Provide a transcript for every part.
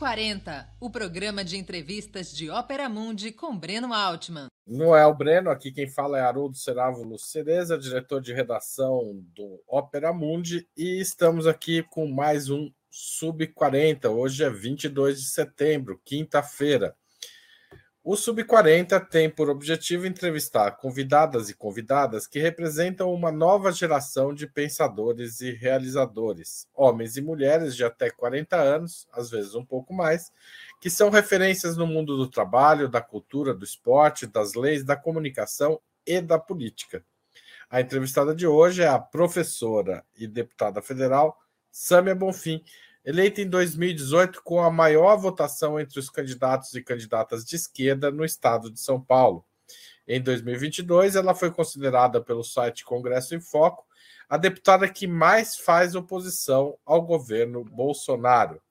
agora Sub40, o programa de entrevistas de Ópera Mundi com Breno Altman. Noel Breno, aqui quem fala é Haroldo Cerávulo Cereza, diretor de redação do Ópera Mundi, e estamos aqui com mais um Sub40. Hoje é 22 de setembro, quinta-feira. O Sub40 tem por objetivo entrevistar convidadas e convidadas que representam uma nova geração de pensadores e realizadores, homens e mulheres de até 40 anos, às vezes um pouco mais, que são referências no mundo do trabalho, da cultura, do esporte, das leis, da comunicação e da política. A entrevistada de hoje é a professora e deputada federal Sâmia Bonfim eleita em 2018 com a maior votação entre os candidatos e candidatas de esquerda no estado de São Paulo. Em 2022, ela foi considerada pelo site Congresso em Foco a deputada que mais faz oposição ao governo Bolsonaro.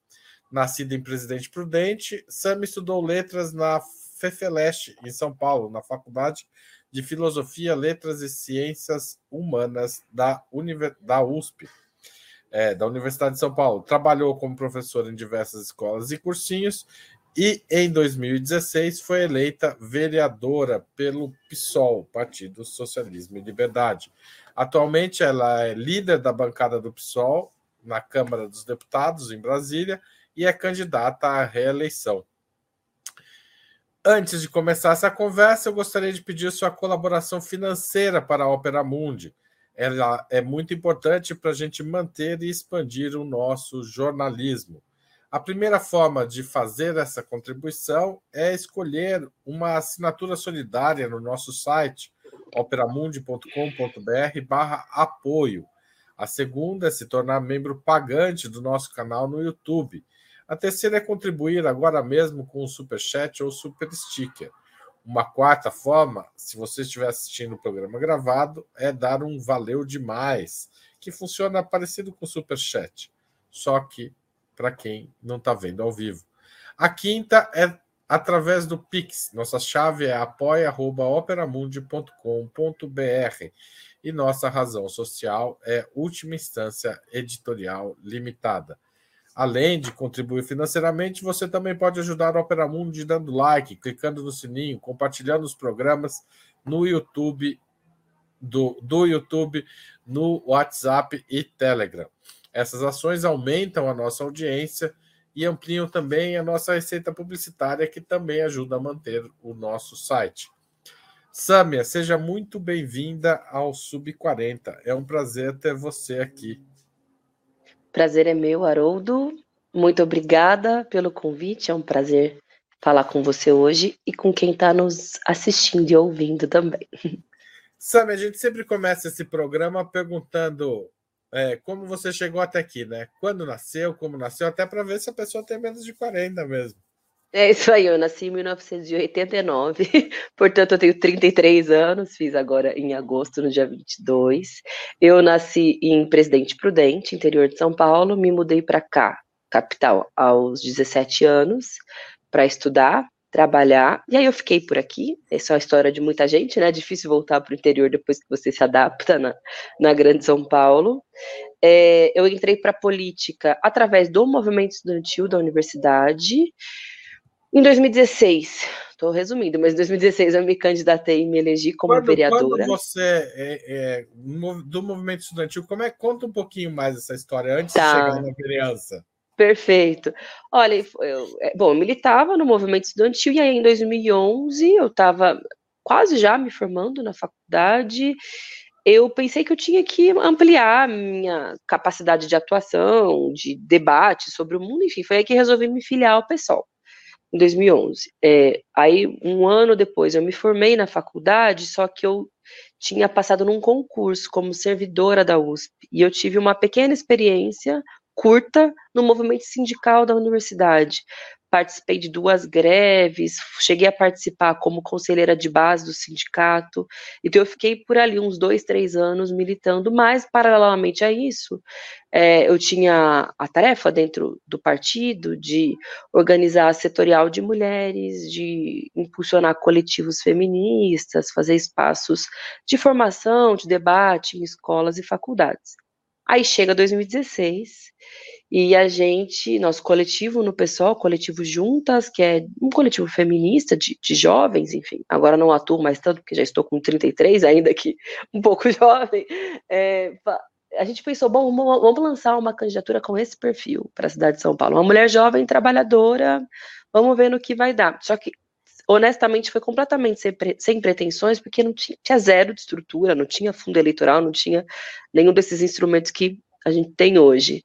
Nascida em Presidente Prudente, Sam estudou letras na FEFELESTE, em São Paulo, na Faculdade de Filosofia, Letras e Ciências Humanas da, Univers... da USP é, da Universidade de São Paulo. Trabalhou como professora em diversas escolas e cursinhos e em 2016 foi eleita vereadora pelo PSOL, Partido Socialismo e Liberdade. Atualmente ela é líder da bancada do PSOL na Câmara dos Deputados em Brasília e é candidata à reeleição. Antes de começar essa conversa, eu gostaria de pedir sua colaboração financeira para a Opera Mundi ela é muito importante para a gente manter e expandir o nosso jornalismo. A primeira forma de fazer essa contribuição é escolher uma assinatura solidária no nosso site operamundi.com.br barra apoio. A segunda é se tornar membro pagante do nosso canal no YouTube. A terceira é contribuir agora mesmo com o Super Chat ou Super Sticker. Uma quarta forma, se você estiver assistindo o programa gravado, é dar um valeu demais, que funciona parecido com o Super Chat, só que para quem não está vendo ao vivo. A quinta é através do Pix. Nossa chave é apoia.operamundi.com.br e nossa razão social é Última Instância Editorial Limitada. Além de contribuir financeiramente, você também pode ajudar o Opera Mundi dando like, clicando no sininho, compartilhando os programas no YouTube, do, do YouTube, no WhatsApp e Telegram. Essas ações aumentam a nossa audiência e ampliam também a nossa receita publicitária, que também ajuda a manter o nosso site. Sâmia, seja muito bem-vinda ao Sub 40. É um prazer ter você aqui. Prazer é meu, Haroldo. Muito obrigada pelo convite. É um prazer falar com você hoje e com quem está nos assistindo e ouvindo também. Sam, a gente sempre começa esse programa perguntando é, como você chegou até aqui, né? Quando nasceu, como nasceu, até para ver se a pessoa tem menos de 40 mesmo. É isso aí, eu nasci em 1989, portanto eu tenho 33 anos, fiz agora em agosto, no dia 22. Eu nasci em Presidente Prudente, interior de São Paulo, me mudei para cá, capital, aos 17 anos, para estudar, trabalhar, e aí eu fiquei por aqui. Essa é a história de muita gente, né? É difícil voltar para o interior depois que você se adapta na, na Grande São Paulo. É, eu entrei para a política através do movimento estudantil da universidade. Em 2016, estou resumindo, mas em 2016 eu me candidatei e me elegi como quando, vereadora. Quando você é, é, do movimento estudantil, como é conta um pouquinho mais essa história antes tá. de chegar na vereança? Perfeito. Olha, eu, é, bom, eu militava no movimento estudantil e aí em 2011 eu estava quase já me formando na faculdade. Eu pensei que eu tinha que ampliar minha capacidade de atuação, de debate sobre o mundo, enfim, foi aí que resolvi me filiar ao PSOL em 2011. É, aí, um ano depois, eu me formei na faculdade, só que eu tinha passado num concurso como servidora da USP, e eu tive uma pequena experiência curta no movimento sindical da universidade, participei de duas greves, cheguei a participar como conselheira de base do sindicato, então eu fiquei por ali uns dois, três anos militando, mas paralelamente a isso, é, eu tinha a tarefa dentro do partido de organizar a setorial de mulheres, de impulsionar coletivos feministas, fazer espaços de formação, de debate em escolas e faculdades. Aí chega 2016 e a gente, nosso coletivo no pessoal, coletivo Juntas, que é um coletivo feminista de, de, jovens, enfim, agora não atuo mais tanto, porque já estou com 33, ainda que um pouco jovem, é, a gente pensou, bom, vamos lançar uma candidatura com esse perfil para a cidade de São Paulo. Uma mulher jovem, trabalhadora, vamos ver no que vai dar. Só que, honestamente, foi completamente sem, sem pretensões, porque não tinha, tinha zero de estrutura, não tinha fundo eleitoral, não tinha nenhum desses instrumentos que a gente tem hoje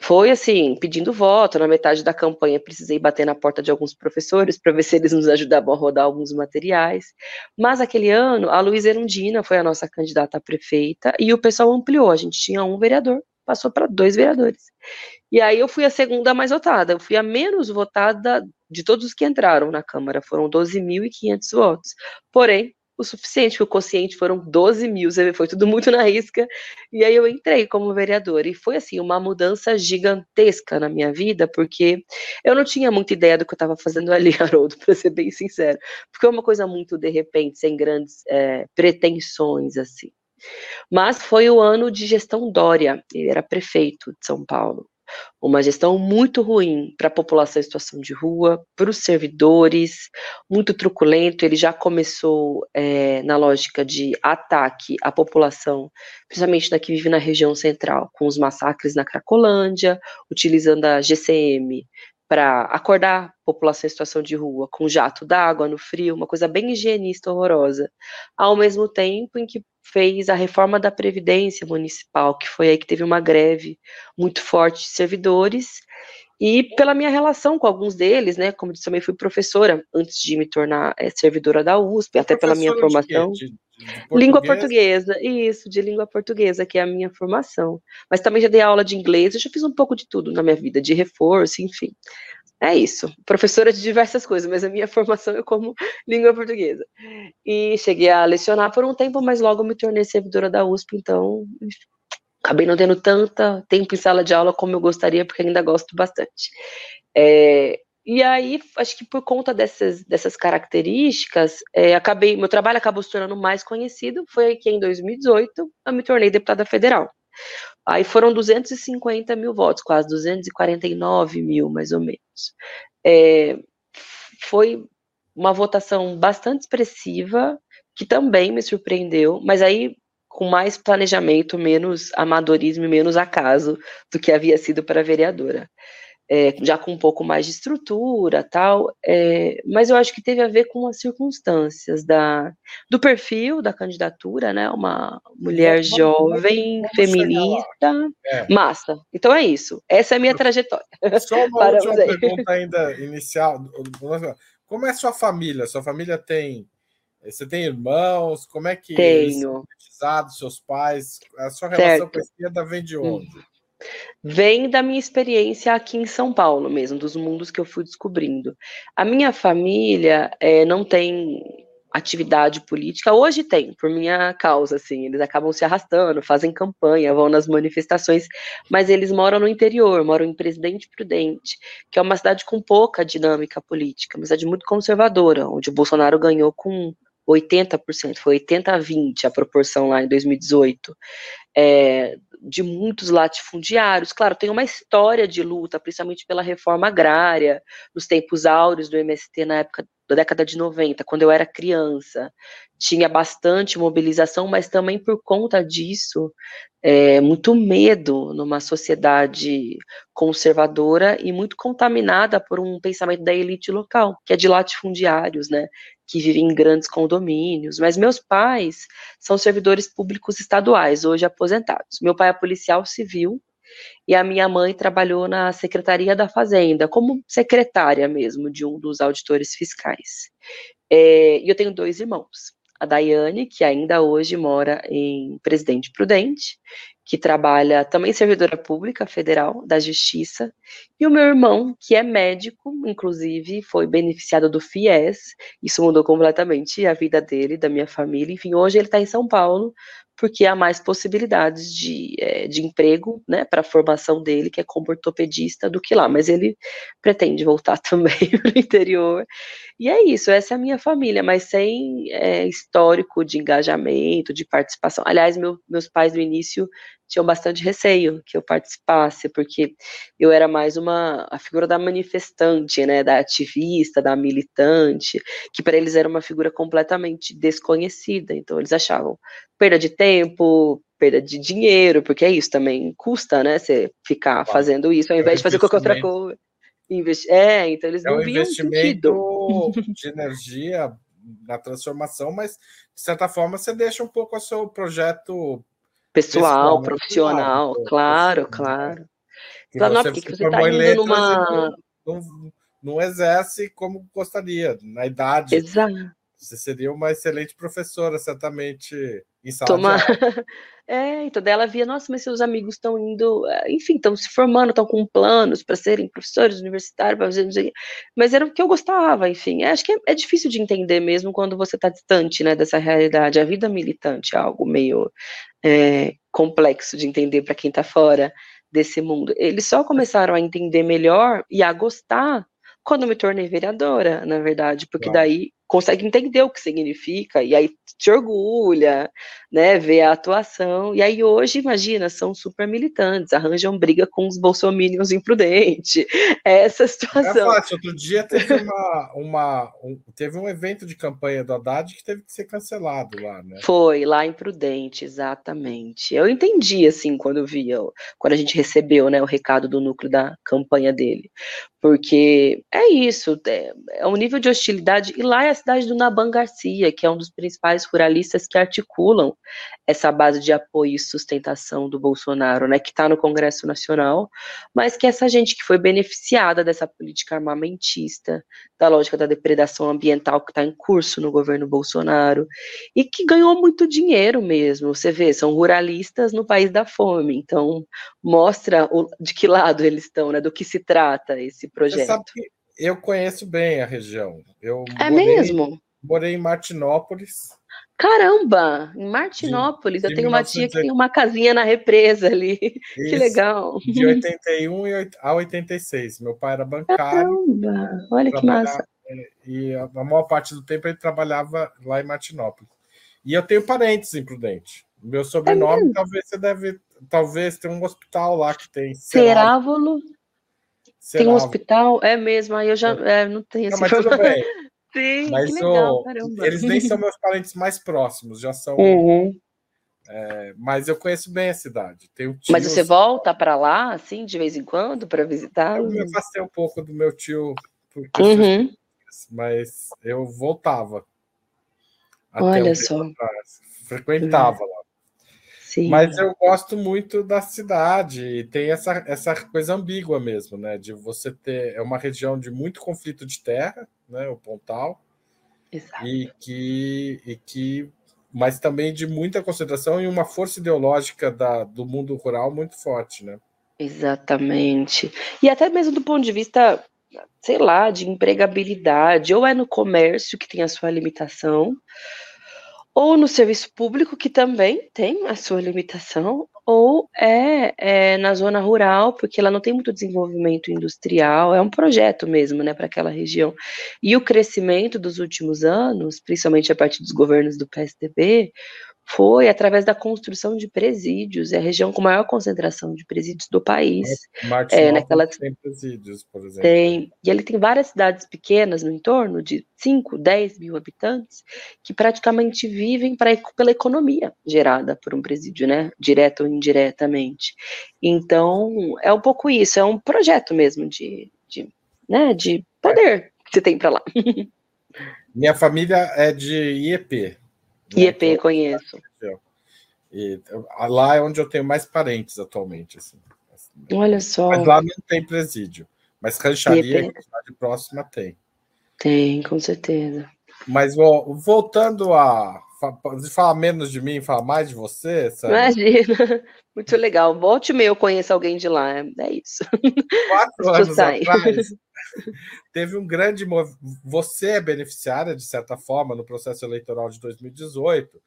foi assim, pedindo voto. Na metade da campanha, precisei bater na porta de alguns professores para ver se eles nos ajudavam a rodar alguns materiais. Mas aquele ano, a Luísa Erundina foi a nossa candidata a prefeita e o pessoal ampliou. A gente tinha um vereador, passou para dois vereadores. E aí eu fui a segunda mais votada, eu fui a menos votada de todos os que entraram na Câmara, foram 12.500 votos. Porém, o suficiente, porque o quociente foram 12 mil, foi tudo muito na risca, e aí eu entrei como vereadora, e foi assim, uma mudança gigantesca na minha vida, porque eu não tinha muita ideia do que eu estava fazendo ali, Haroldo, para ser bem sincero, porque é uma coisa muito de repente, sem grandes é, pretensões, assim. Mas foi o ano de gestão Dória, ele era prefeito de São Paulo, uma gestão muito ruim para a população em situação de rua, para os servidores, muito truculento. Ele já começou é, na lógica de ataque à população, principalmente da que vive na região central, com os massacres na Cracolândia, utilizando a GCM para acordar a população em situação de rua com jato d'água no frio, uma coisa bem higienista horrorosa, ao mesmo tempo em que fez a reforma da Previdência Municipal, que foi aí que teve uma greve muito forte de servidores, e pela minha relação com alguns deles, né, como eu também fui professora antes de me tornar é, servidora da USP, até pela minha formação. De, de, de língua portuguesa, isso, de língua portuguesa, que é a minha formação. Mas também já dei aula de inglês, eu já fiz um pouco de tudo na minha vida, de reforço, enfim. É isso, professora de diversas coisas, mas a minha formação é como língua portuguesa. E cheguei a lecionar por um tempo, mas logo me tornei servidora da USP, então acabei não tendo tanta tempo em sala de aula como eu gostaria, porque ainda gosto bastante. É, e aí, acho que por conta dessas, dessas características, é, acabei, meu trabalho acabou se tornando mais conhecido. Foi que em 2018 eu me tornei deputada federal. Aí foram 250 mil votos, quase 249 mil, mais ou menos. É, foi uma votação bastante expressiva, que também me surpreendeu, mas aí com mais planejamento, menos amadorismo e menos acaso do que havia sido para vereadora é, já com um pouco mais de estrutura, tal, é, mas eu acho que teve a ver com as circunstâncias da, do perfil da candidatura, né, uma mulher vamos, jovem, vamos feminista, é. massa. Então é isso, essa é a minha trajetória. Só uma última aí. pergunta ainda inicial, como é sua família? Sua família tem, você tem irmãos? Como é que Tenho. Eles seus pais? A sua relação certo. com a esquerda vem de onde? Hum. Vem da minha experiência aqui em São Paulo mesmo, dos mundos que eu fui descobrindo. A minha família é, não tem atividade política, hoje tem, por minha causa, assim, eles acabam se arrastando, fazem campanha, vão nas manifestações, mas eles moram no interior, moram em Presidente Prudente, que é uma cidade com pouca dinâmica política, uma cidade muito conservadora, onde o Bolsonaro ganhou com 80%, foi 80 a 20 a proporção lá em 2018. É, de muitos latifundiários. Claro, tem uma história de luta, principalmente pela reforma agrária, nos tempos áureos do MST na época da década de 90, quando eu era criança. Tinha bastante mobilização, mas também por conta disso, é, muito medo numa sociedade conservadora e muito contaminada por um pensamento da elite local, que é de latifundiários, né? Que vivem em grandes condomínios, mas meus pais são servidores públicos estaduais, hoje aposentados. Meu pai é policial civil e a minha mãe trabalhou na Secretaria da Fazenda, como secretária mesmo de um dos auditores fiscais. É, e eu tenho dois irmãos. A Daiane, que ainda hoje mora em Presidente Prudente, que trabalha também servidora pública federal da Justiça, e o meu irmão, que é médico, inclusive foi beneficiado do FIES, isso mudou completamente a vida dele, da minha família. Enfim, hoje ele está em São Paulo porque há mais possibilidades de, é, de emprego, né, para a formação dele, que é como ortopedista, do que lá, mas ele pretende voltar também para o interior, e é isso, essa é a minha família, mas sem é, histórico de engajamento, de participação, aliás, meu, meus pais no início tinham bastante receio que eu participasse, porque eu era mais uma a figura da manifestante, né, da ativista, da militante, que para eles era uma figura completamente desconhecida. Então eles achavam perda de tempo, perda de dinheiro, porque é isso também custa, né, você ficar claro. fazendo isso ao é invés é de fazer qualquer outra coisa. Investi é, então eles é não um viam investimento de energia na transformação, mas de certa forma você deixa um pouco o seu projeto pessoal, profissional, claro, claro. Claro, não, porque você está indo numa. Não, não exerce como gostaria, na idade. Exato. Você seria uma excelente professora, certamente, em sala Toma... É, então dela via, nossa, mas seus amigos estão indo, eh, enfim, estão se formando, estão com planos para serem professores universitários, para fazer, mas era o que eu gostava, enfim. É, acho que é, é, difícil de entender mesmo quando você está distante, né, dessa realidade. A vida militante é algo meio é, complexo de entender para quem está fora desse mundo. Eles só começaram a entender melhor e a gostar quando me tornei vereadora, na verdade, porque claro. daí consegue entender o que significa, e aí te orgulha, né, ver a atuação, e aí hoje, imagina, são super militantes, arranjam briga com os bolsominions imprudentes, é essa situação. É fácil, outro dia teve, uma, uma um, teve um evento de campanha do Haddad que teve que ser cancelado lá, né? Foi, lá imprudente, exatamente. Eu entendi, assim, quando eu vi, quando a gente recebeu, né, o recado do núcleo da campanha dele, porque é isso, é, é um nível de hostilidade, e lá é cidade do Naban Garcia, que é um dos principais ruralistas que articulam essa base de apoio e sustentação do Bolsonaro, né, que está no Congresso Nacional, mas que essa gente que foi beneficiada dessa política armamentista, da lógica da depredação ambiental que está em curso no governo Bolsonaro, e que ganhou muito dinheiro mesmo, você vê, são ruralistas no país da fome, então mostra o, de que lado eles estão, né, do que se trata esse projeto eu conheço bem a região. Eu é morei, mesmo? Morei em Martinópolis. Caramba, em Martinópolis, de, eu tenho 1900... uma tia que tem uma casinha na represa ali. Isso, que legal. De 81 a 86. Meu pai era bancário. Caramba, olha que massa. E a maior parte do tempo ele trabalhava lá em Martinópolis. E eu tenho parentes em Prudente. Meu sobrenome, é talvez você deve. Talvez tenha um hospital lá que tem. Cerávulo. Tem um hospital? É mesmo, aí eu já é. É, não tenho essa informação. Sim, mas legal, o, eles nem são meus parentes mais próximos, já são. Uhum. É, mas eu conheço bem a cidade. Tenho mas você volta para lá, assim, de vez em quando, para visitar? Eu me afastei um pouco do meu tio, uhum. mas eu voltava. Olha só. Atrás. Frequentava lá. Sim. Mas eu gosto muito da cidade e tem essa, essa coisa ambígua mesmo, né? De você ter é uma região de muito conflito de terra, né? O Pontal. Exato. E que, e que mas também de muita concentração e uma força ideológica da, do mundo rural muito forte, né? Exatamente. E até mesmo do ponto de vista, sei lá, de empregabilidade, ou é no comércio que tem a sua limitação, ou no serviço público, que também tem a sua limitação, ou é, é, na zona rural, porque ela não tem muito desenvolvimento industrial, é um projeto mesmo, né, para aquela região. E o crescimento dos últimos anos, principalmente a partir dos governos do PSDB, foi através da construção de presídios, é a região com maior concentração de presídios do país. Marte é, naquela... tem presídios, por exemplo. Tem, e ele tem várias cidades pequenas no entorno, de 5, 10 mil habitantes, que praticamente vivem pra, pela economia gerada por um presídio, né, direto ou indiretamente. Então, é um pouco isso, é um projeto mesmo de, de, né, de poder que você tem para lá. Minha família é de IEP, IEP, então, conheço. E lá é onde eu tenho mais parentes atualmente. Assim. Olha só. Mas lá não tem presídio. Mas rancharia, IEP. cidade próxima, tem. Tem, com certeza. Mas voltando a falar menos de mim, falar mais de você, sabe? Imagina, muito legal. Volte e eu conheço alguém de lá, é isso. Quatro anos atrás, teve um grande movimento. Você é beneficiária, de certa forma, no processo eleitoral de 2018.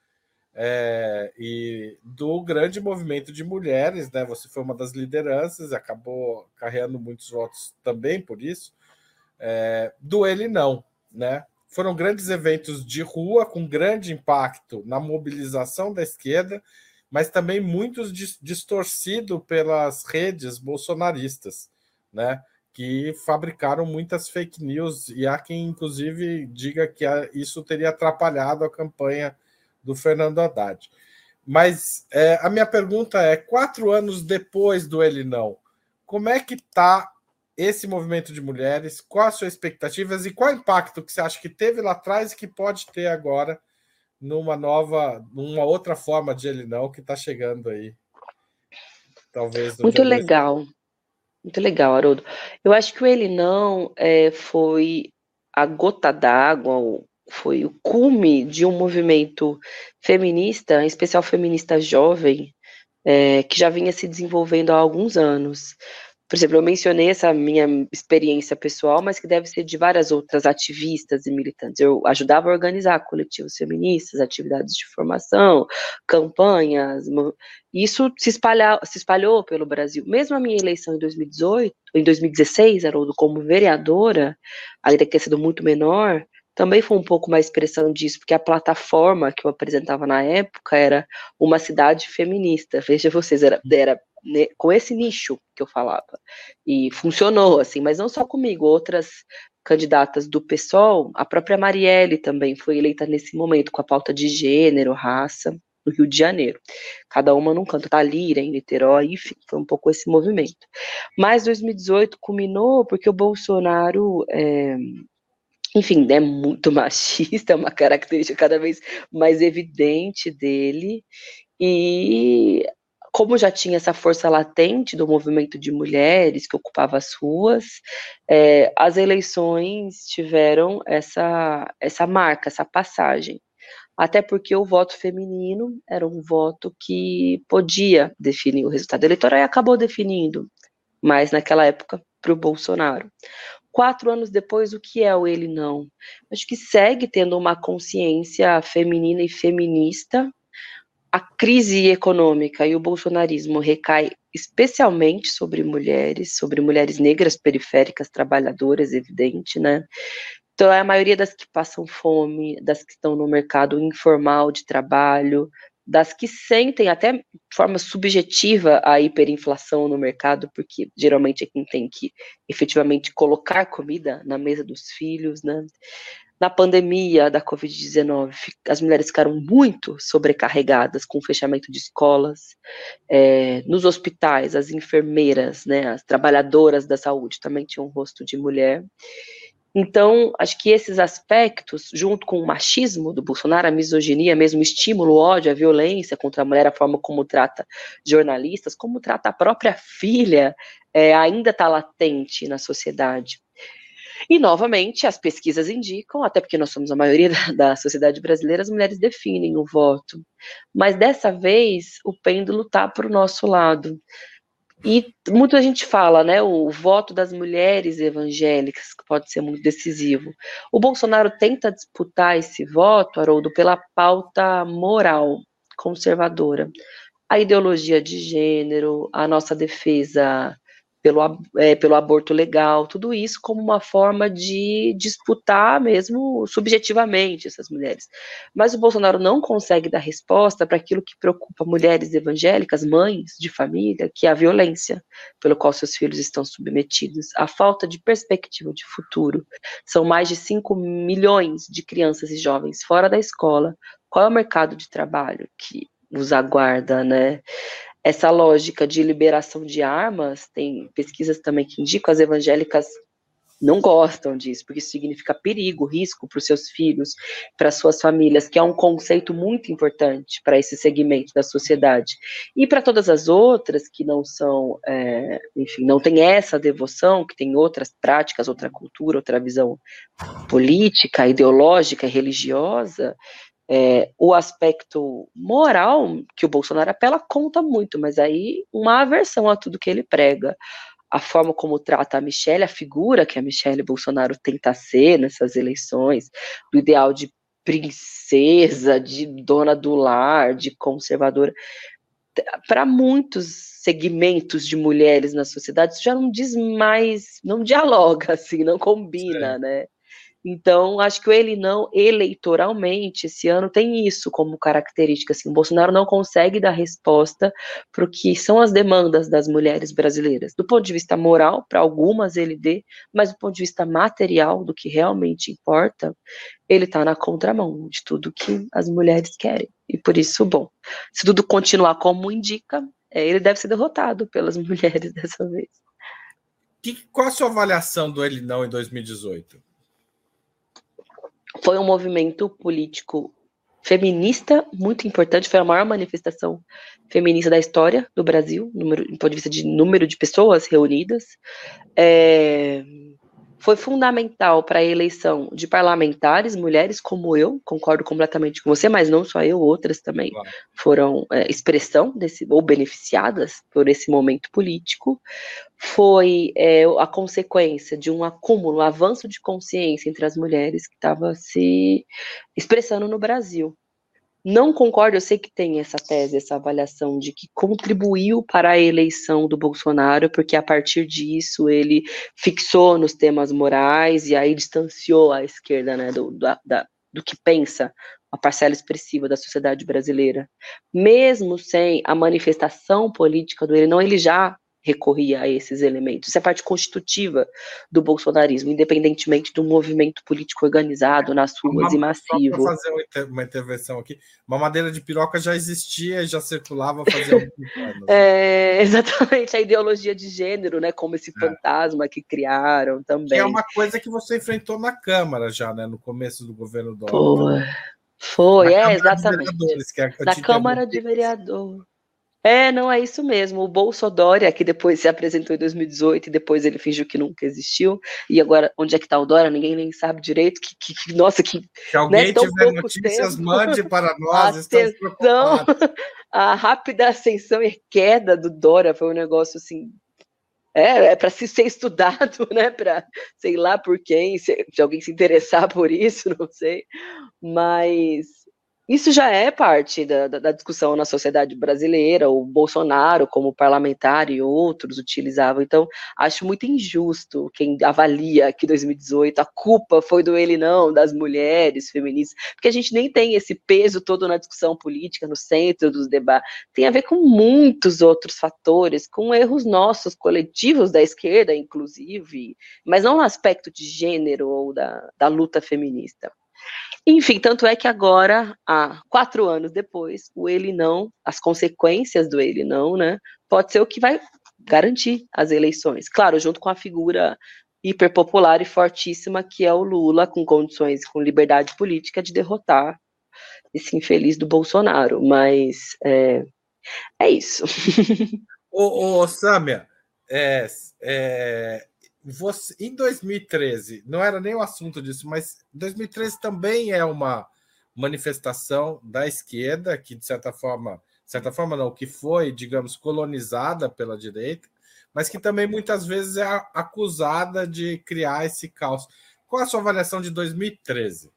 é, e do grande movimento de mulheres, né? Você foi uma das lideranças, acabou carregando muitos votos também por isso. É, do ele não, né? Foram grandes eventos de rua com grande impacto na mobilização da esquerda, mas também muitos distorcidos pelas redes bolsonaristas, né? Que fabricaram muitas fake news e há quem inclusive diga que isso teria atrapalhado a campanha do Fernando Haddad. Mas é, a minha pergunta é: quatro anos depois do Ele Não, como é que está esse movimento de mulheres? Quais as suas expectativas e qual o impacto que você acha que teve lá atrás e que pode ter agora numa nova, numa outra forma de Ele Não que está chegando aí? Talvez. Muito legal. Muito legal, Haroldo. Eu acho que o Ele Não é, foi a gota d'água, foi o cume de um movimento feminista, em especial feminista jovem, é, que já vinha se desenvolvendo há alguns anos. Por exemplo, eu mencionei essa minha experiência pessoal, mas que deve ser de várias outras ativistas e militantes. Eu ajudava a organizar coletivos feministas, atividades de formação, campanhas. Isso se, espalha, se espalhou pelo Brasil. Mesmo a minha eleição em 2018, em 2016, Haroldo, como vereadora, ainda que sido muito menor, também foi um pouco uma expressão disso, porque a plataforma que eu apresentava na época era uma cidade feminista. Veja vocês, era, era com esse nicho que eu falava. E funcionou, assim, mas não só comigo, outras candidatas do PSOL, a própria Marielle também foi eleita nesse momento, com a pauta de gênero, raça, no Rio de Janeiro. Cada uma num canto, Talira, em Niterói, enfim, foi um pouco esse movimento. Mas 2018 culminou porque o Bolsonaro é, enfim, é muito machista, é uma característica cada vez mais evidente dele. E como já tinha essa força latente do movimento de mulheres que ocupava as ruas, é, as eleições tiveram essa, essa marca, essa passagem. Até porque o voto feminino era um voto que podia definir o resultado eleitoral e acabou definindo, mas naquela época para o Bolsonaro quatro anos depois, o que é o ele não? Acho que segue tendo uma consciência feminina e feminista. A crise econômica e o bolsonarismo recai especialmente sobre mulheres, sobre mulheres negras periféricas, trabalhadoras, evidente, né? Então, é a maioria das que passam fome, das que estão no mercado informal de trabalho, das que sentem até de forma subjetiva a hiperinflação no mercado, porque geralmente é quem tem que efetivamente colocar comida na mesa dos filhos, né? Na pandemia da Covid-19, as mulheres ficaram muito sobrecarregadas com o fechamento de escolas. É, nos hospitais, as enfermeiras, né, as trabalhadoras da saúde também tinham um rosto de mulher. Então, acho que esses aspectos, junto com o machismo do Bolsonaro, a misoginia, mesmo o estímulo, o ódio, a violência contra a mulher, a forma como trata jornalistas, como trata a própria filha, é, ainda está latente na sociedade. E, novamente, as pesquisas indicam, até porque nós somos a maioria da, da sociedade brasileira, as mulheres definem o voto. Mas dessa vez, o pêndulo está para o nosso lado. E muita gente fala, né, o voto das mulheres evangélicas, que pode ser muito decisivo. O Bolsonaro tenta disputar esse voto, Haroldo, pela pauta moral conservadora. A ideologia de gênero, a nossa defesa pelo, é, pelo aborto legal, tudo isso como uma forma de disputar mesmo subjetivamente essas mulheres. Mas o Bolsonaro não consegue dar resposta para aquilo que preocupa mulheres evangélicas, mães de família, que é a violência pelo qual seus filhos estão submetidos, a falta de perspectiva de futuro. São mais de 5 milhões de crianças e jovens fora da escola. Qual é o mercado de trabalho que os aguarda, né? Essa lógica de liberação de armas, tem pesquisas também que indicam as evangélicas não gostam disso, porque isso significa perigo, risco para os seus filhos, para suas famílias, que é um conceito muito importante para esse segmento da sociedade. E para todas as outras que não são, é, enfim, não tem essa devoção, que tem outras práticas, outra cultura, outra visão política, ideológica, religiosa, é, o aspecto moral que o Bolsonaro apela conta muito, mas aí uma aversão a tudo que ele prega. A forma como trata a Michelle, a figura que a Michelle Bolsonaro tenta ser nessas eleições, do ideal de princesa, de dona do lar, de conservadora. Para muitos segmentos de mulheres na sociedade, isso já não diz mais, não dialoga, assim, não combina, Sim. né? Então, acho que o ele não, eleitoralmente, esse ano tem isso como característica. Assim, o Bolsonaro não consegue dar resposta para o que são as demandas das mulheres brasileiras. Do ponto de vista moral, para algumas ele dê, mas do ponto de vista material, do que realmente importa, ele está na contramão de tudo que as mulheres querem. E por isso, bom, se tudo continuar como indica, é, ele deve ser derrotado pelas mulheres dessa vez. Que, qual a sua avaliação do ele não em 2018? Foi um movimento político feminista muito importante, foi a maior manifestação feminista da história do Brasil, número, do ponto de vista de número de pessoas reunidas. É, foi fundamental para a eleição de parlamentares, mulheres como eu, concordo completamente com você, mas não só eu, outras também claro. foram é, expressão desse, ou beneficiadas por esse momento político. Foi é, a consequência de um acúmulo, um avanço de consciência entre as mulheres que estava se expressando no Brasil. Não concordo, eu sei que tem essa tese, essa avaliação de que contribuiu para a eleição do Bolsonaro, porque a partir disso ele fixou nos temas morais e aí distanciou a esquerda né, do, da, do que pensa a parcela expressiva da sociedade brasileira. Mesmo sem a manifestação política do ele, não, ele já recorria a esses elementos. Isso é parte constitutiva do bolsonarismo, independentemente do movimento político organizado nas ruas uma, e massivo. Para fazer uma intervenção aqui, mamadeira de piroca já existia, já circulava fazia anos. É, exatamente, a ideologia de gênero, né, como esse é. fantasma que criaram também. Que é uma coisa que você enfrentou na Câmara já, né, no começo do governo do Foi, é, exatamente. É na Câmara de Vereador. É, não é isso mesmo. O Bolsodória, que depois se apresentou em 2018 e depois ele fingiu que nunca existiu. E agora, onde é que está o Dória? Ninguém nem sabe direito. Que, que, que nossa, que. Se alguém né, tiver notícias, tempo. mande para nós. Estamos preocupados. A rápida ascensão e queda do Dória foi um negócio assim. É, é para se ser estudado, né? Para sei lá por quem, se, se alguém se interessar por isso, não sei. Mas isso já é parte da, da, da, discussão na sociedade brasileira. O Bolsonaro, como parlamentar e outros utilizavam. Então, acho muito injusto quem avalia que 2018 a culpa foi do ele não, das mulheres feministas, porque a gente nem tem esse peso todo na discussão política, no centro dos debates. Tem a ver com muitos outros fatores, com erros nossos, coletivos da esquerda, inclusive, mas não no aspecto de gênero ou da, da luta feminista. Enfim, tanto é que agora, há quatro anos depois, o ele não, as consequências do ele não, né, pode ser o que vai garantir as eleições. Claro, junto com a figura hiperpopular e fortíssima que é o Lula, com condições, com liberdade política de derrotar esse infeliz do Bolsonaro. Mas é, é isso. ô, ô Samia, é, é, você, em 2013, não era nem o assunto disso, mas 2013 também é uma manifestação da esquerda que, de certa forma, de certa forma não, que foi, digamos, colonizada pela direita, mas que também muitas vezes é acusada de criar esse caos. Qual a sua avaliação de 2013?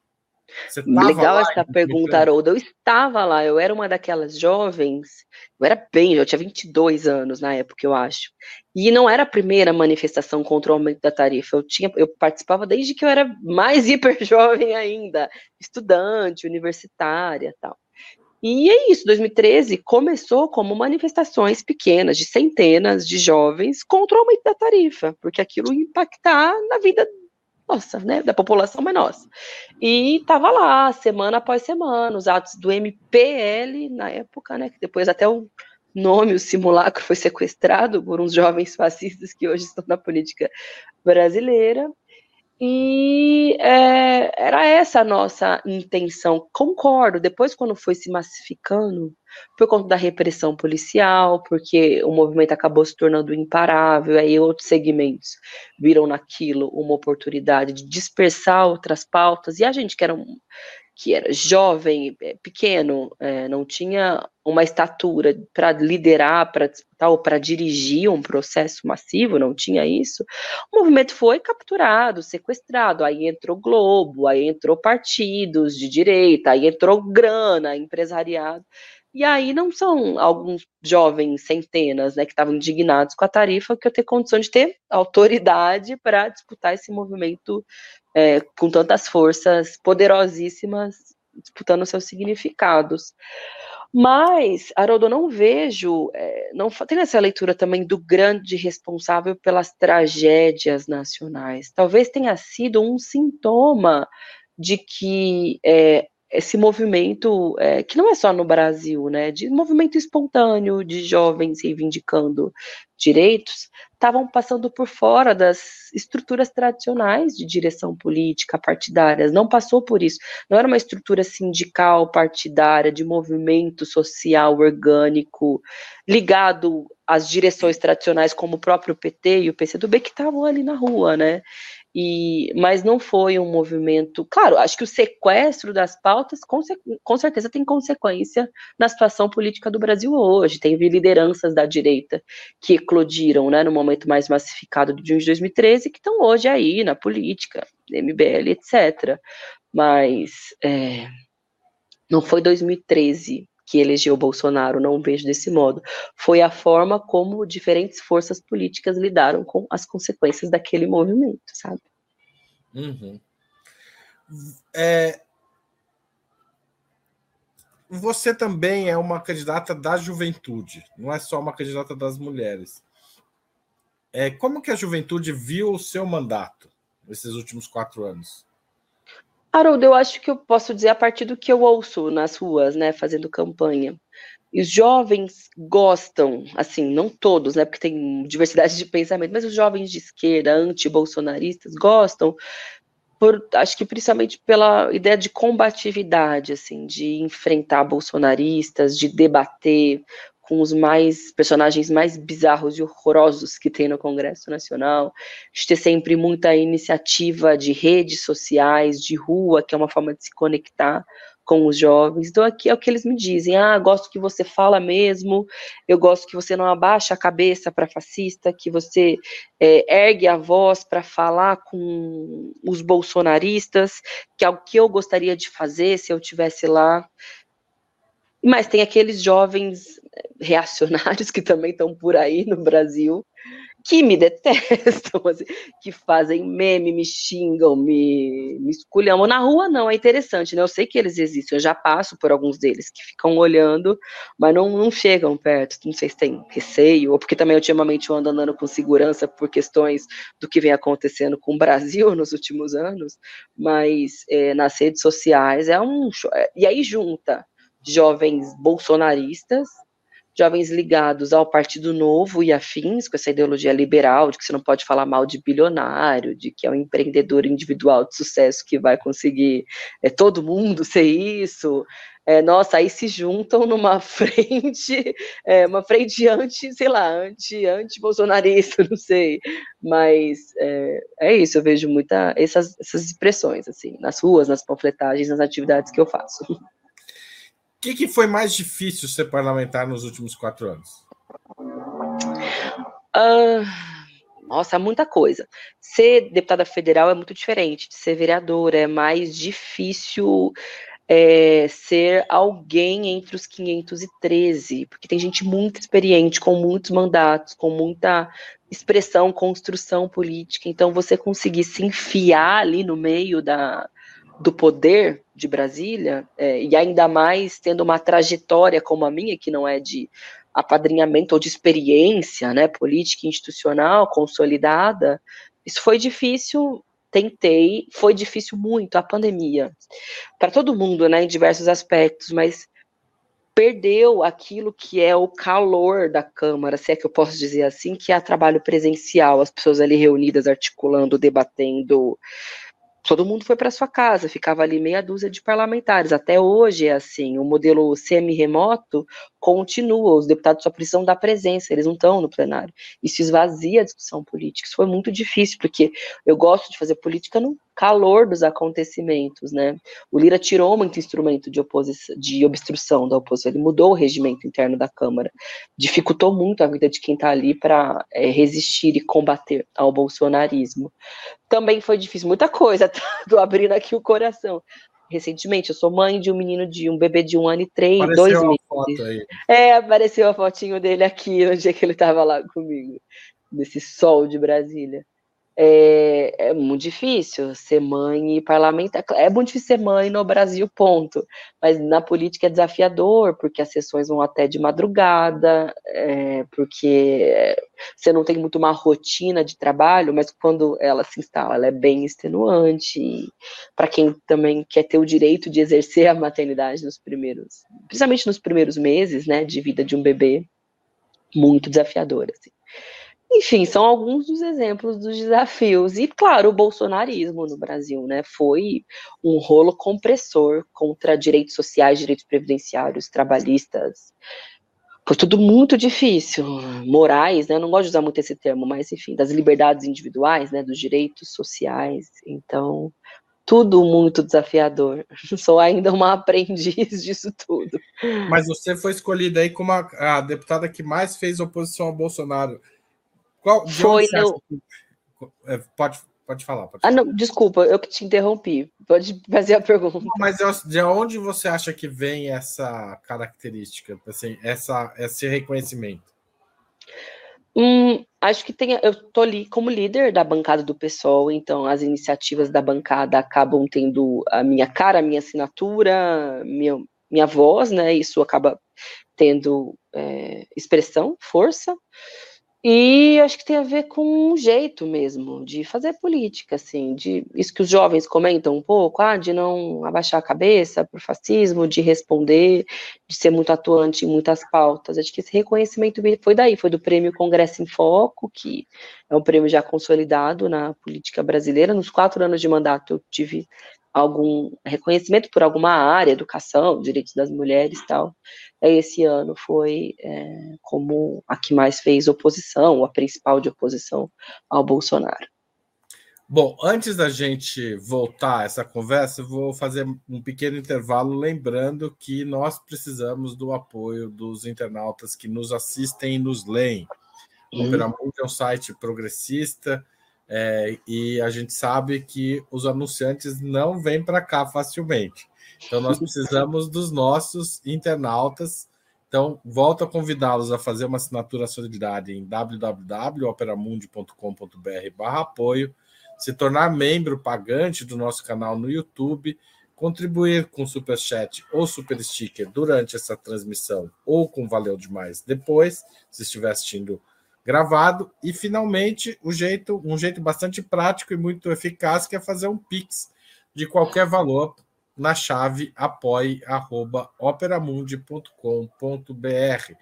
Legal essa pergunta, Haroldo. Eu estava lá, eu era uma daquelas jovens, eu era bem, eu tinha 22 anos na época, eu acho. E não era a primeira manifestação contra o aumento da tarifa. Eu tinha, eu participava desde que eu era mais hiper jovem ainda, estudante, universitária, tal. E é isso, 2013 começou como manifestações pequenas de centenas de jovens contra o aumento da tarifa, porque aquilo ia impactar na vida nossa, né, da população, mas nossa. E estava lá, semana após semana, os atos do MPL na época, né, que depois até o nome, o simulacro, foi sequestrado por uns jovens fascistas que hoje estão na política brasileira. E é, era essa a nossa intenção. Concordo, depois, quando foi se massificando, por conta da repressão policial, porque o movimento acabou se tornando imparável, aí outros segmentos viram naquilo uma oportunidade de dispersar outras pautas, e a gente que era um, que era jovem, é, pequeno, é, não tinha uma estatura para liderar, para ou para dirigir um processo massivo, não tinha isso. O movimento foi capturado, sequestrado. Aí entrou Globo, aí entrou partidos de direita, aí entrou grana, empresariado. E aí não são alguns jovens, centenas, né, que estavam indignados com a tarifa, que eu ter condição de ter autoridade para disputar esse movimento é, com tantas forças poderosíssimas disputando seus significados. Mas, Haroldo, não vejo, é, não tem essa leitura também do grande responsável pelas tragédias nacionais. Talvez tenha sido um sintoma de que é, esse movimento, é, que não é só no Brasil, né, de movimento espontâneo de jovens reivindicando direitos, estavam passando por fora das estruturas tradicionais de direção política partidárias, não passou por isso, não era uma estrutura sindical partidária, de movimento social orgânico, ligado às direções tradicionais, como o próprio PT e o PCdoB, que estavam ali na rua, né, e, mas não foi um movimento. Claro, acho que o sequestro das pautas com, com certeza tem consequência na situação política do Brasil hoje. Teve lideranças da direita que eclodiram né, no momento mais massificado de junho de 2013 que estão hoje aí na política, MBL, etc. Mas é, não foi 2013 que elegeu Bolsonaro, não vejo desse modo. Foi a forma como diferentes forças políticas lidaram com as consequências daquele movimento, sabe? Uhum. É... Você também é uma candidata da juventude, não é só uma candidata das mulheres. É, como que a juventude viu o seu mandato nesses últimos quatro anos? Haroldo, eu acho que eu posso dizer a partir do que eu ouço nas ruas, né, fazendo campanha. E os jovens gostam, assim, não todos, né, porque tem diversidade de pensamento, mas os jovens de esquerda, anti-bolsonaristas, gostam, por, acho que principalmente pela ideia de combatividade, assim, de enfrentar bolsonaristas, de debater com os mais personagens mais bizarros e horrorosos que tem no Congresso Nacional, de ter sempre muita iniciativa de redes sociais, de rua, que é uma forma de se conectar com os jovens. Então, aqui é o que eles me dizem: ah, gosto que você fala mesmo, eu gosto que você não abaixa a cabeça para fascista, que você é, ergue a voz para falar com os bolsonaristas, que é o que eu gostaria de fazer se eu tivesse lá. Mas tem aqueles jovens reacionários que também estão por aí no Brasil, que me detestam, assim, que fazem meme, me xingam, me, me esculham. Na rua não, é interessante, né? Eu sei que eles existem, eu já passo por alguns deles que ficam olhando, mas não, não chegam perto. Não sei se tem receio, ou porque também ultimamente eu ando andando com segurança por questões do que vem acontecendo com o Brasil nos últimos anos, mas é, nas redes sociais é um. É, e aí junta jovens bolsonaristas, jovens ligados ao Partido Novo e afins, com essa ideologia liberal, de que você não pode falar mal de bilionário, de que é um empreendedor individual de sucesso que vai conseguir é, todo mundo ser isso. É, nossa, aí se juntam numa frente, é, uma frente anti, sei lá, anti, anti-bolsonarista, não sei. Mas é, é, isso, eu vejo muita essas, essas expressões, assim, nas ruas, nas panfletagens, nas atividades que eu faço que, que foi mais difícil ser parlamentar nos últimos quatro anos? Uh, nossa, muita coisa. Ser deputada federal é muito diferente de ser vereadora, é mais difícil é, ser alguém entre os 513, porque tem gente muito experiente, com muitos mandatos, com muita expressão, construção política. Então, você conseguir se enfiar ali no meio da, do poder de Brasília, é, e ainda mais tendo uma trajetória como a minha, que não é de apadrinhamento ou de experiência né, política institucional consolidada, isso foi difícil. Tentei, foi difícil muito a pandemia para todo mundo, né, em diversos aspectos, mas perdeu aquilo que é o calor da Câmara, se é que eu posso dizer assim, que é trabalho presencial, as pessoas ali reunidas, articulando, debatendo, todo mundo foi para sua casa, ficava ali meia dúzia de parlamentares. Até hoje é assim, o modelo semi-remoto continua, os deputados só precisam da presença, eles não estão no plenário. Isso esvazia a discussão política. Isso foi muito difícil, porque eu gosto de fazer política no calor dos acontecimentos, né? O Lira tirou muito instrumento de oposição, de obstrução da oposição, ele mudou o regimento interno da Câmara, dificultou muito a vida de quem está ali para é, resistir e combater ao bolsonarismo. Também foi difícil, muita coisa, tô abrindo aqui o coração recentemente. Eu sou mãe de um menino de um bebê de um ano e três, apareceu dois meses. É, apareceu a fotinho dele aqui no dia que ele estava lá comigo, nesse sol de Brasília é, é, muito difícil ser mãe e parlamentar. É muito difícil ser mãe no Brasil, ponto. Mas na política é desafiador, porque as sessões vão até de madrugada, é, porque você não tem muito uma rotina de trabalho, mas quando ela se instala, ela é bem extenuante. Para quem também quer ter o direito de exercer a maternidade nos primeiros, principalmente nos primeiros meses, né, de vida de um bebê, muito desafiador. Assim. Enfim, são alguns dos exemplos dos desafios. E, claro, o bolsonarismo no Brasil, né? Foi um rolo compressor contra direitos sociais, direitos previdenciários, trabalhistas. Foi tudo muito difícil. Morais, né? Não gosto de usar muito esse termo, mas, enfim, das liberdades individuais, né? Dos direitos sociais. Então, tudo muito desafiador. Sou ainda uma aprendiz disso tudo. Mas você foi escolhida aí como a, a deputada que mais fez oposição ao Bolsonaro. Qual, Foi no... É, pode, pode falar. Pode ah, não, desculpa, eu que te interrompi. Pode fazer a pergunta. Mas de onde você acha que vem essa característica, assim, essa, esse reconhecimento? Hum, acho que tem. Eu estou ali como líder da bancada do PSOL, então as iniciativas da bancada acabam tendo a minha cara, a minha assinatura, minha, minha voz, né? Isso acaba tendo é, expressão, força. E acho que tem a ver com um jeito mesmo de fazer política, assim, de isso que os jovens comentam um pouco, ah, de não abaixar a cabeça para o fascismo, de responder, de ser muito atuante em muitas pautas. Acho que esse reconhecimento foi daí, foi do Prêmio Congresso em Foco, que é um prêmio já consolidado na política brasileira. Nos quatro anos de mandato eu tive algum reconhecimento por alguma área, educação, direitos das mulheres tal. Esse ano foi é, como a que mais fez oposição, a principal de oposição ao Bolsonaro. Bom, antes da gente voltar a essa conversa, vou fazer um pequeno intervalo, lembrando que nós precisamos do apoio dos internautas que nos assistem e nos leem. O Operamundo é um site progressista, é, e a gente sabe que os anunciantes não vêm para cá facilmente. Então, nós precisamos dos nossos internautas. Então, volto a convidá-los a fazer uma assinatura solidária em www.operamundi.com.br apoio, se tornar membro pagante do nosso canal no YouTube, contribuir com Super Chat ou Super Sticker durante essa transmissão ou com Valeu Demais depois, se estiver assistindo gravado. E finalmente, o jeito, um jeito bastante prático e muito eficaz que é fazer um Pix de qualquer valor na chave apoie@operamundi.com.br.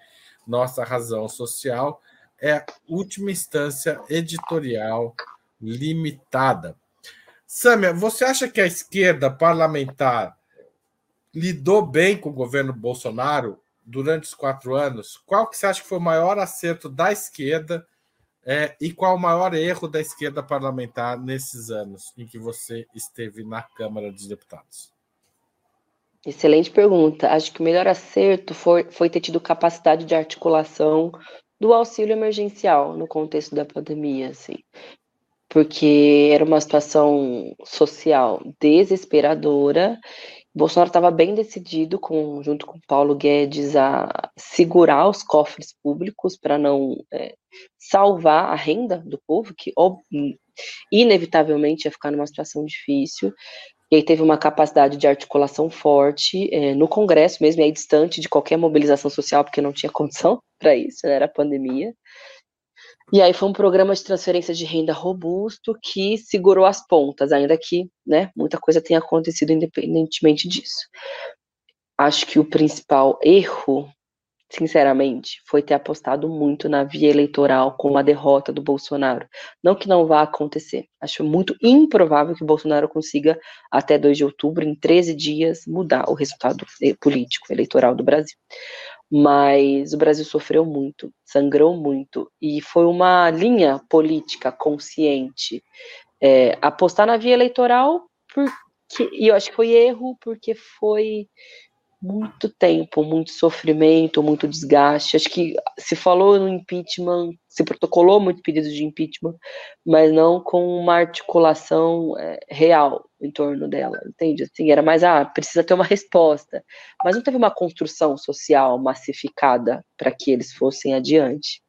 Nossa razão social é última instância editorial limitada. Sâmia, você acha que a esquerda parlamentar lidou bem com o governo Bolsonaro durante os quatro anos, qual que você acha que foi o maior acerto da esquerda é, e qual o maior erro da esquerda parlamentar nesses anos em que você esteve na Câmara dos Deputados? Excelente pergunta. Acho que o melhor acerto foi, foi ter tido capacidade de articulação do auxílio emergencial no contexto da pandemia, assim, porque era uma situação social desesperadora Bolsonaro estava bem decidido, com, junto com Paulo Guedes, a segurar os cofres públicos para não é, salvar a renda do povo, que inevitavelmente ia ficar numa situação difícil. E aí teve uma capacidade de articulação forte é, no Congresso mesmo, aí distante de qualquer mobilização social, porque não tinha condição para isso, né, era pandemia. E aí foi um programa de transferência de renda robusto que segurou as pontas, ainda que né, muita coisa tenha acontecido independentemente disso. Acho que o principal erro, sinceramente, foi ter apostado muito na via eleitoral com a derrota do Bolsonaro. Não que não vá acontecer. Acho muito improvável que o Bolsonaro consiga, até 2 de outubro, em 13 dias, mudar o resultado eh, político eleitoral do Brasil mas o Brasil sofreu muito, sangrou muito, e foi uma linha política consciente é, apostar na via eleitoral, porque, e eu acho que foi erro, porque foi muito tempo, muito sofrimento, muito desgaste. Acho que se falou no impeachment, se protocolou muito pedido de impeachment, mas não com uma articulação é, real em torno dela, entende? Assim, era mais, ah, precisa ter uma resposta, mas não teve uma construção social massificada para que eles fossem adiante.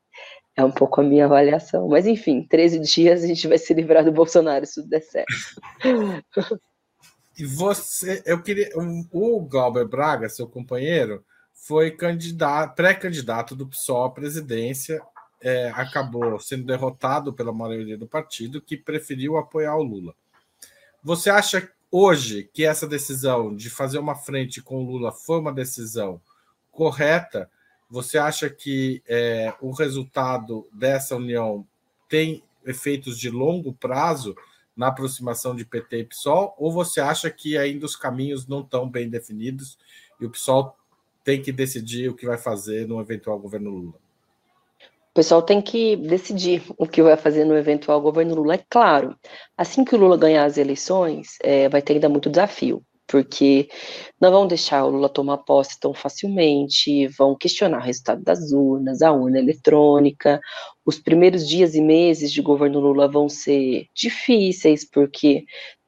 É um pouco a minha avaliação. Mas, enfim, 13 dias a gente vai se livrar do Bolsonaro se tudo der certo. E você, eu queria. O Glauber Braga, seu companheiro, foi candidato, pré-candidato do PSOL à presidência, é, acabou sendo derrotado pela maioria do partido, que preferiu apoiar o Lula. Você acha hoje que essa decisão de fazer uma frente com o Lula foi uma decisão correta? Você acha que é, o resultado dessa união tem efeitos de longo prazo? Na aproximação de PT e PSOL, ou você acha que ainda os caminhos não estão bem definidos e o PSOL tem que decidir o que vai fazer no eventual governo Lula? O pessoal tem que decidir o que vai fazer no eventual governo Lula. É claro, assim que o Lula ganhar as eleições, é, vai ter ainda muito desafio porque não vão deixar o Lula tomar posse tão facilmente, vão questionar o resultado das urnas, a urna eletrônica. Os primeiros dias e meses de governo Lula vão ser difíceis, porque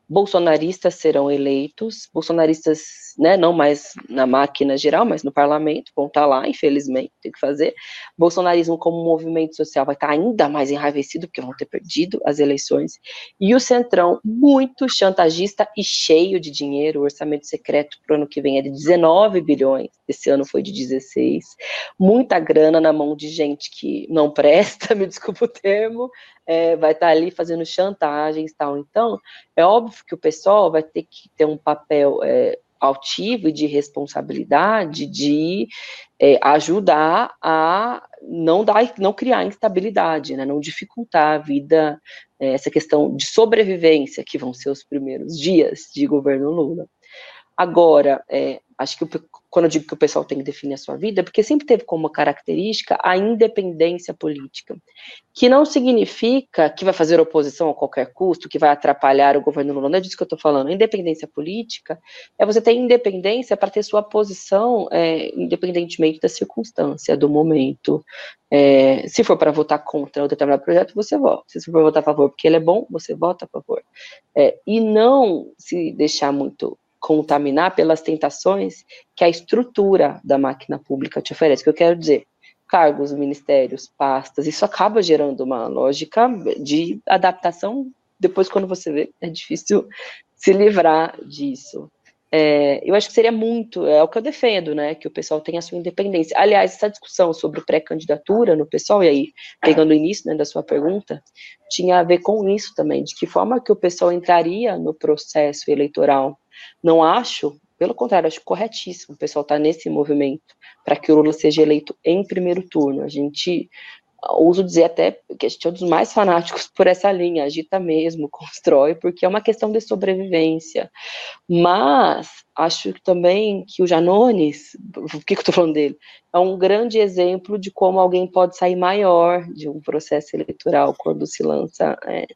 bolsonaristas serão eleitos, bolsonaristas né, não mais na máquina geral, mas no parlamento, vão estar lá, infelizmente, tem que fazer. Bolsonarismo como movimento social vai estar ainda mais enraivecido, porque vão ter perdido as eleições. E o Centrão, muito chantagista e cheio de dinheiro, o orçamento secreto para o ano que vem é de 19 bilhões, esse ano foi de 16. Muita grana na mão de gente que não presta, me desculpa o termo, é, vai estar ali fazendo chantagens e tal. Então, é óbvio que o pessoal vai ter que ter um papel é, altivo e de responsabilidade de é, ajudar a não dar, não criar instabilidade, né, não dificultar a vida, é, essa questão de sobrevivência que vão ser os primeiros dias de governo Lula. Agora, é, acho que o, quando eu digo que o pessoal tem que definir a sua vida, é porque sempre teve como característica a independência política, que não significa que vai fazer oposição a qualquer custo, que vai atrapalhar o governo Lula, não é disso que eu estou falando. Independência política é você ter independência para ter sua posição, é, independentemente da circunstância, do momento. É, se for para votar contra um determinado projeto, você vota. Se for para votar a favor porque ele é bom, você vota a favor. É, e não se deixar muito contaminar pelas tentações que a estrutura da máquina pública te oferece. O que eu quero dizer? Cargos, ministérios, pastas, isso acaba gerando uma lógica de adaptação. Depois, quando você vê, é difícil se livrar disso. É, eu acho que seria muito, é o que eu defendo, né, que o pessoal tenha a sua independência. Aliás, essa discussão sobre pré-candidatura no pessoal, e aí, pegando o início né, da sua pergunta, tinha a ver com isso também, de que forma que o pessoal entraria no processo eleitoral não acho, pelo contrário, acho corretíssimo o pessoal estar tá nesse movimento para que o Lula seja eleito em primeiro turno. A gente ouso dizer até que a gente é um dos mais fanáticos por essa linha, agita mesmo, constrói, porque é uma questão de sobrevivência. Mas acho também que o Janones, o que, que eu estou falando dele? É um grande exemplo de como alguém pode sair maior de um processo eleitoral quando se lança é,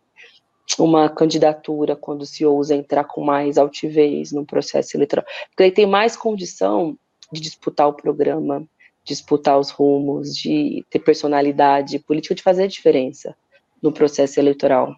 uma candidatura quando se ousa entrar com mais altivez no processo eleitoral, porque aí tem mais condição de disputar o programa, disputar os rumos, de ter personalidade política, de fazer diferença no processo eleitoral.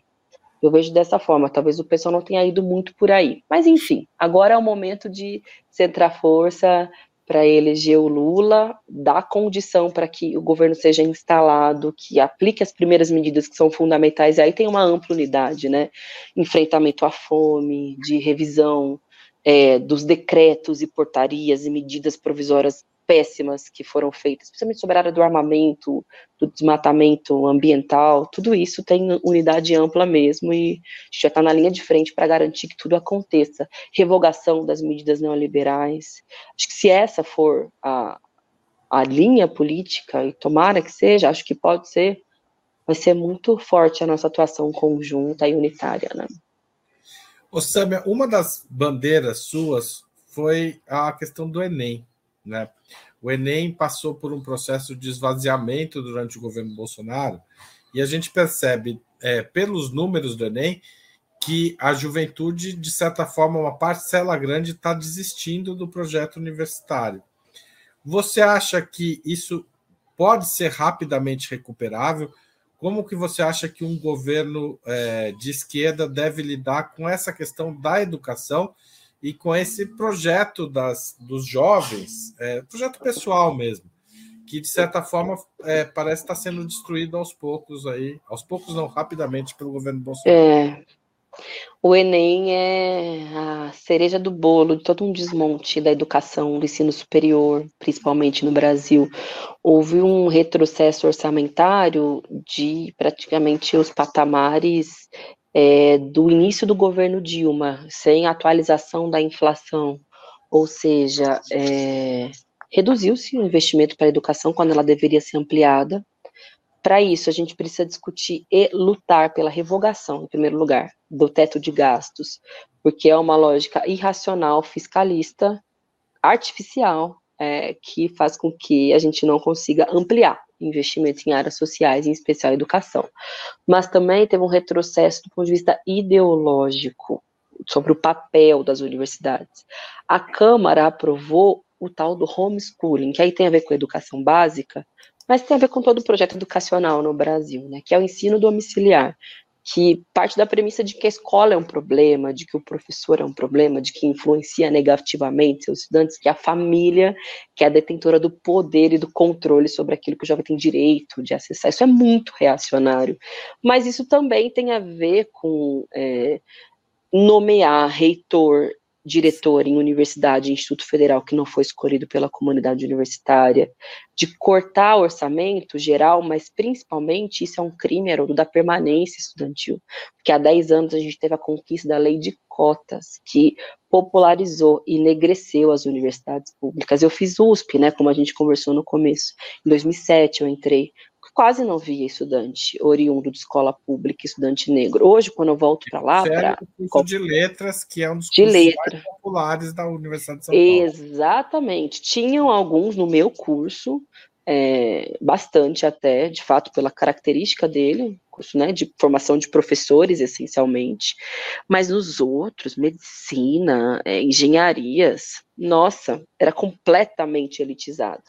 Eu vejo dessa forma, talvez o pessoal não tenha ido muito por aí. Mas, enfim, agora é o momento de centrar força, para eleger o Lula, dar condição para que o governo seja instalado, que aplique as primeiras medidas que são fundamentais, e aí tem uma ampla unidade, né? Enfrentamento à fome, de revisão é, dos decretos e portarias e medidas provisórias péssimas que foram feitas, especialmente sobre a área do armamento, do desmatamento ambiental, tudo isso tem unidade ampla mesmo e já está na linha de frente para garantir que tudo aconteça. Revogação das medidas neoliberais. Acho que se essa for a, a linha política, e tomara que seja, acho que pode ser, vai ser muito forte a nossa atuação conjunta e unitária, né? Ô, Samia, uma das bandeiras suas foi a questão do Enem. Né? O Enem passou por um processo de esvaziamento durante o governo Bolsonaro, e a gente percebe, é, pelos números do Enem, que a juventude, de certa forma, uma parcela grande está desistindo do projeto universitário. Você acha que isso pode ser rapidamente recuperável? Como que você acha que um governo é, de esquerda deve lidar com essa questão da educação e com esse projeto das, dos jovens, é, projeto pessoal mesmo, que de certa forma é, parece estar sendo destruído aos poucos aí, aos poucos não, rapidamente pelo governo Bolsonaro. É. O Enem é a cereja do bolo de todo um desmonte da educação, do ensino superior, principalmente no Brasil. Houve um retrocesso orçamentário de praticamente os patamares é, do início do governo Dilma, sem atualização da inflação, ou seja, é, reduziu-se o investimento para a educação quando ela deveria ser ampliada. Para isso, a gente precisa discutir e lutar pela revogação, em primeiro lugar, do teto de gastos, porque é uma lógica irracional, fiscalista, artificial, é, que faz com que a gente não consiga ampliar investimentos em áreas sociais, em especial educação. Mas também teve um retrocesso do ponto de vista ideológico sobre o papel das universidades. A Câmara aprovou o tal do homeschooling, que aí tem a ver com a educação básica, mas tem a ver com todo o projeto educacional no Brasil, né, que é o ensino domiciliar, que parte da premissa de que a escola é um problema, de que o professor é um problema, de que influencia negativamente seus estudantes, que a família, que é a detentora do poder e do controle sobre aquilo que o jovem tem direito de acessar. Isso é muito reacionário. Mas isso também tem a ver com é, nomear reitor diretor em universidade, instituto federal que não foi escolhido pela comunidade universitária, de cortar orçamento geral, mas principalmente isso é um crime, Haroldo, da permanência estudantil, porque há 10 anos a gente teve a conquista da lei de cotas, que popularizou e enegreceu as universidades públicas. Eu fiz USP, né, como a gente conversou no começo, em 2007 eu entrei, quase não via estudante oriundo de escola pública, estudante negro. Hoje, quando eu volto para lá, para curso de letras, que é um dos de cursos letra. mais populares da Universidade de São Paulo. Exatamente. Tinham alguns no meu curso, é, bastante até, de fato, pela característica dele, curso né, de formação de professores, essencialmente, mas nos outros, medicina, é, engenharias, nossa, era completamente elitizado.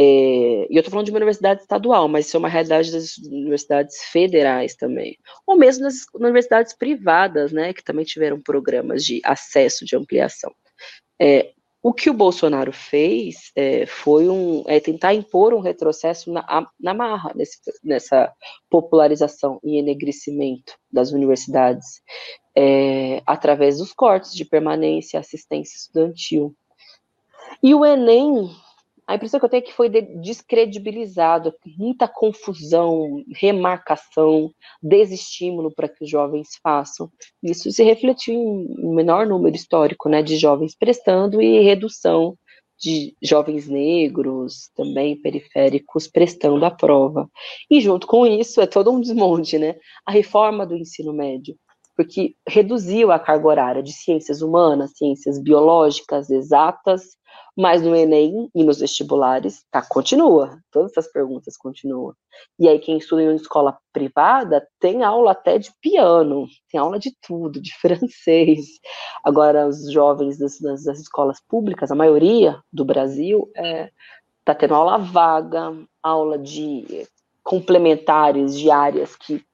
É, e eu estou falando de uma universidade estadual, mas isso é uma realidade das universidades federais também. Ou mesmo nas universidades privadas, né, que também tiveram programas de acesso, de ampliação. É, o que o Bolsonaro fez é, foi um, é tentar impor um retrocesso na, na marra, nesse, nessa popularização e enegrecimento das universidades, é, através dos cortes de permanência, assistência estudantil. E o Enem a impressão que eu tenho é que foi descredibilizado, muita confusão, remarcação, desestímulo para que os jovens façam. Isso se refletiu em um menor número histórico né, de jovens prestando e redução de jovens negros, também periféricos, prestando a prova. E junto com isso, é todo um desmonte, né? A reforma do ensino médio, porque reduziu a carga horária de ciências humanas, ciências biológicas, exatas, mas no Enem e nos vestibulares, tá, continua. Todas essas perguntas continuam. E aí, quem estuda em uma escola privada tem aula até de piano, tem aula de tudo, de francês. Agora, os jovens das, das, escolas públicas, a maioria do Brasil, é, tá tendo aula vaga, aula de complementares diárias que,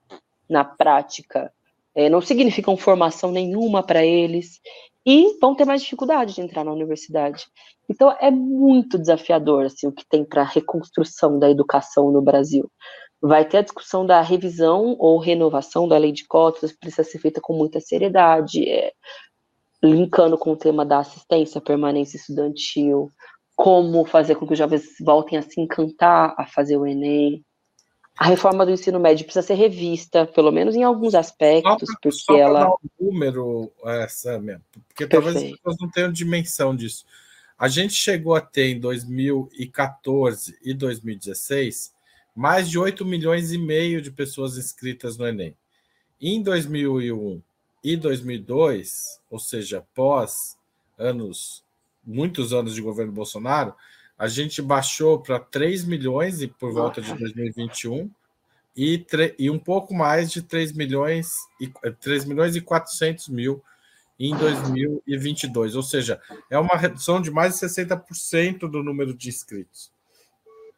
na prática, é, não significam formação nenhuma para eles e vão ter mais dificuldade de entrar na universidade. Então é muito desafiador assim o que tem para a reconstrução da educação no Brasil. Vai ter a discussão da revisão ou renovação da lei de cotas, precisa ser feita com muita seriedade, é, linkando com o tema da assistência, permanência estudantil, como fazer com que os jovens voltem a se encantar a fazer o Enem a reforma do ensino médio precisa ser revista, pelo menos em alguns aspectos, só, porque só ela. Dar um número, essa mesmo, porque Perfeito. talvez as pessoas não tenham dimensão disso. A gente chegou a ter em 2014 e 2016 mais de 8 milhões e meio de pessoas inscritas no Enem. Em 2001 e 2002, ou seja, pós anos, muitos anos de governo Bolsonaro, a gente baixou para 3 milhões e por volta de 2021 e, e um pouco mais de 3 milhões e 3 milhões e 400 mil em 2022, ou seja, é uma redução de mais de 60% do número de inscritos.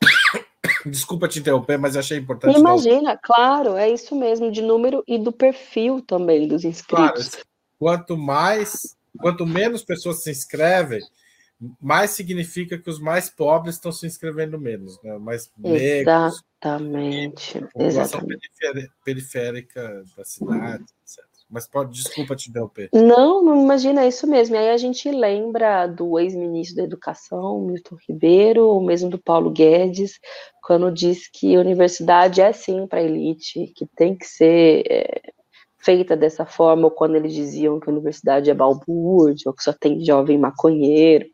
Desculpa te interromper, mas achei importante. Imagina, dar... claro, é isso mesmo, de número e do perfil também dos inscritos. Claro, quanto mais, quanto menos pessoas se inscrevem, mais significa que os mais pobres estão se inscrevendo menos, né? Mais negros, Exatamente. População Exatamente. periférica da cidade, etc. Mas pode, desculpa te interromper. Não, não imagina, é isso mesmo. E aí a gente lembra do ex-ministro da Educação, Milton Ribeiro, ou mesmo do Paulo Guedes, quando diz que a universidade é sim para a elite, que tem que ser é, feita dessa forma, ou quando eles diziam que a universidade é balbúrdia, ou que só tem jovem maconheiro.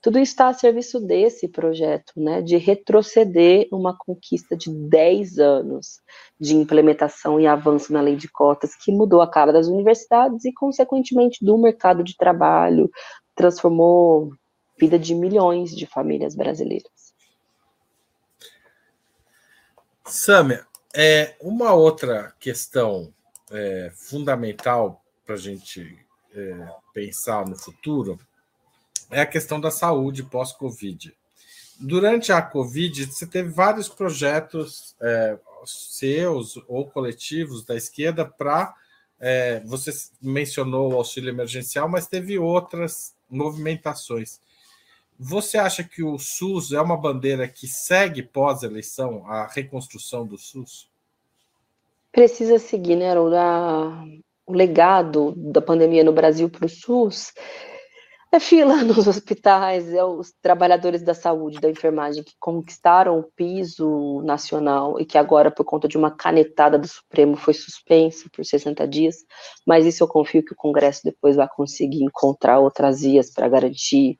Tudo está a serviço desse projeto, né, de retroceder uma conquista de 10 anos de implementação e avanço na lei de cotas, que mudou a cara das universidades e, consequentemente, do mercado de trabalho, transformou a vida de milhões de famílias brasileiras. Samia, é, uma outra questão é, fundamental para a gente é, pensar no futuro é a questão da saúde pós-Covid. Durante a Covid, você teve vários projetos é, seus ou coletivos da esquerda para. É, você mencionou o auxílio emergencial, mas teve outras movimentações. Você acha que o SUS é uma bandeira que segue pós-eleição a reconstrução do SUS? Precisa seguir, né, o legado da pandemia no Brasil para o SUS é fila nos hospitais, é os trabalhadores da saúde, da enfermagem que conquistaram o piso nacional e que agora, por conta de uma canetada do Supremo, foi suspenso por 60 dias. Mas isso eu confio que o Congresso depois vai conseguir encontrar outras vias para garantir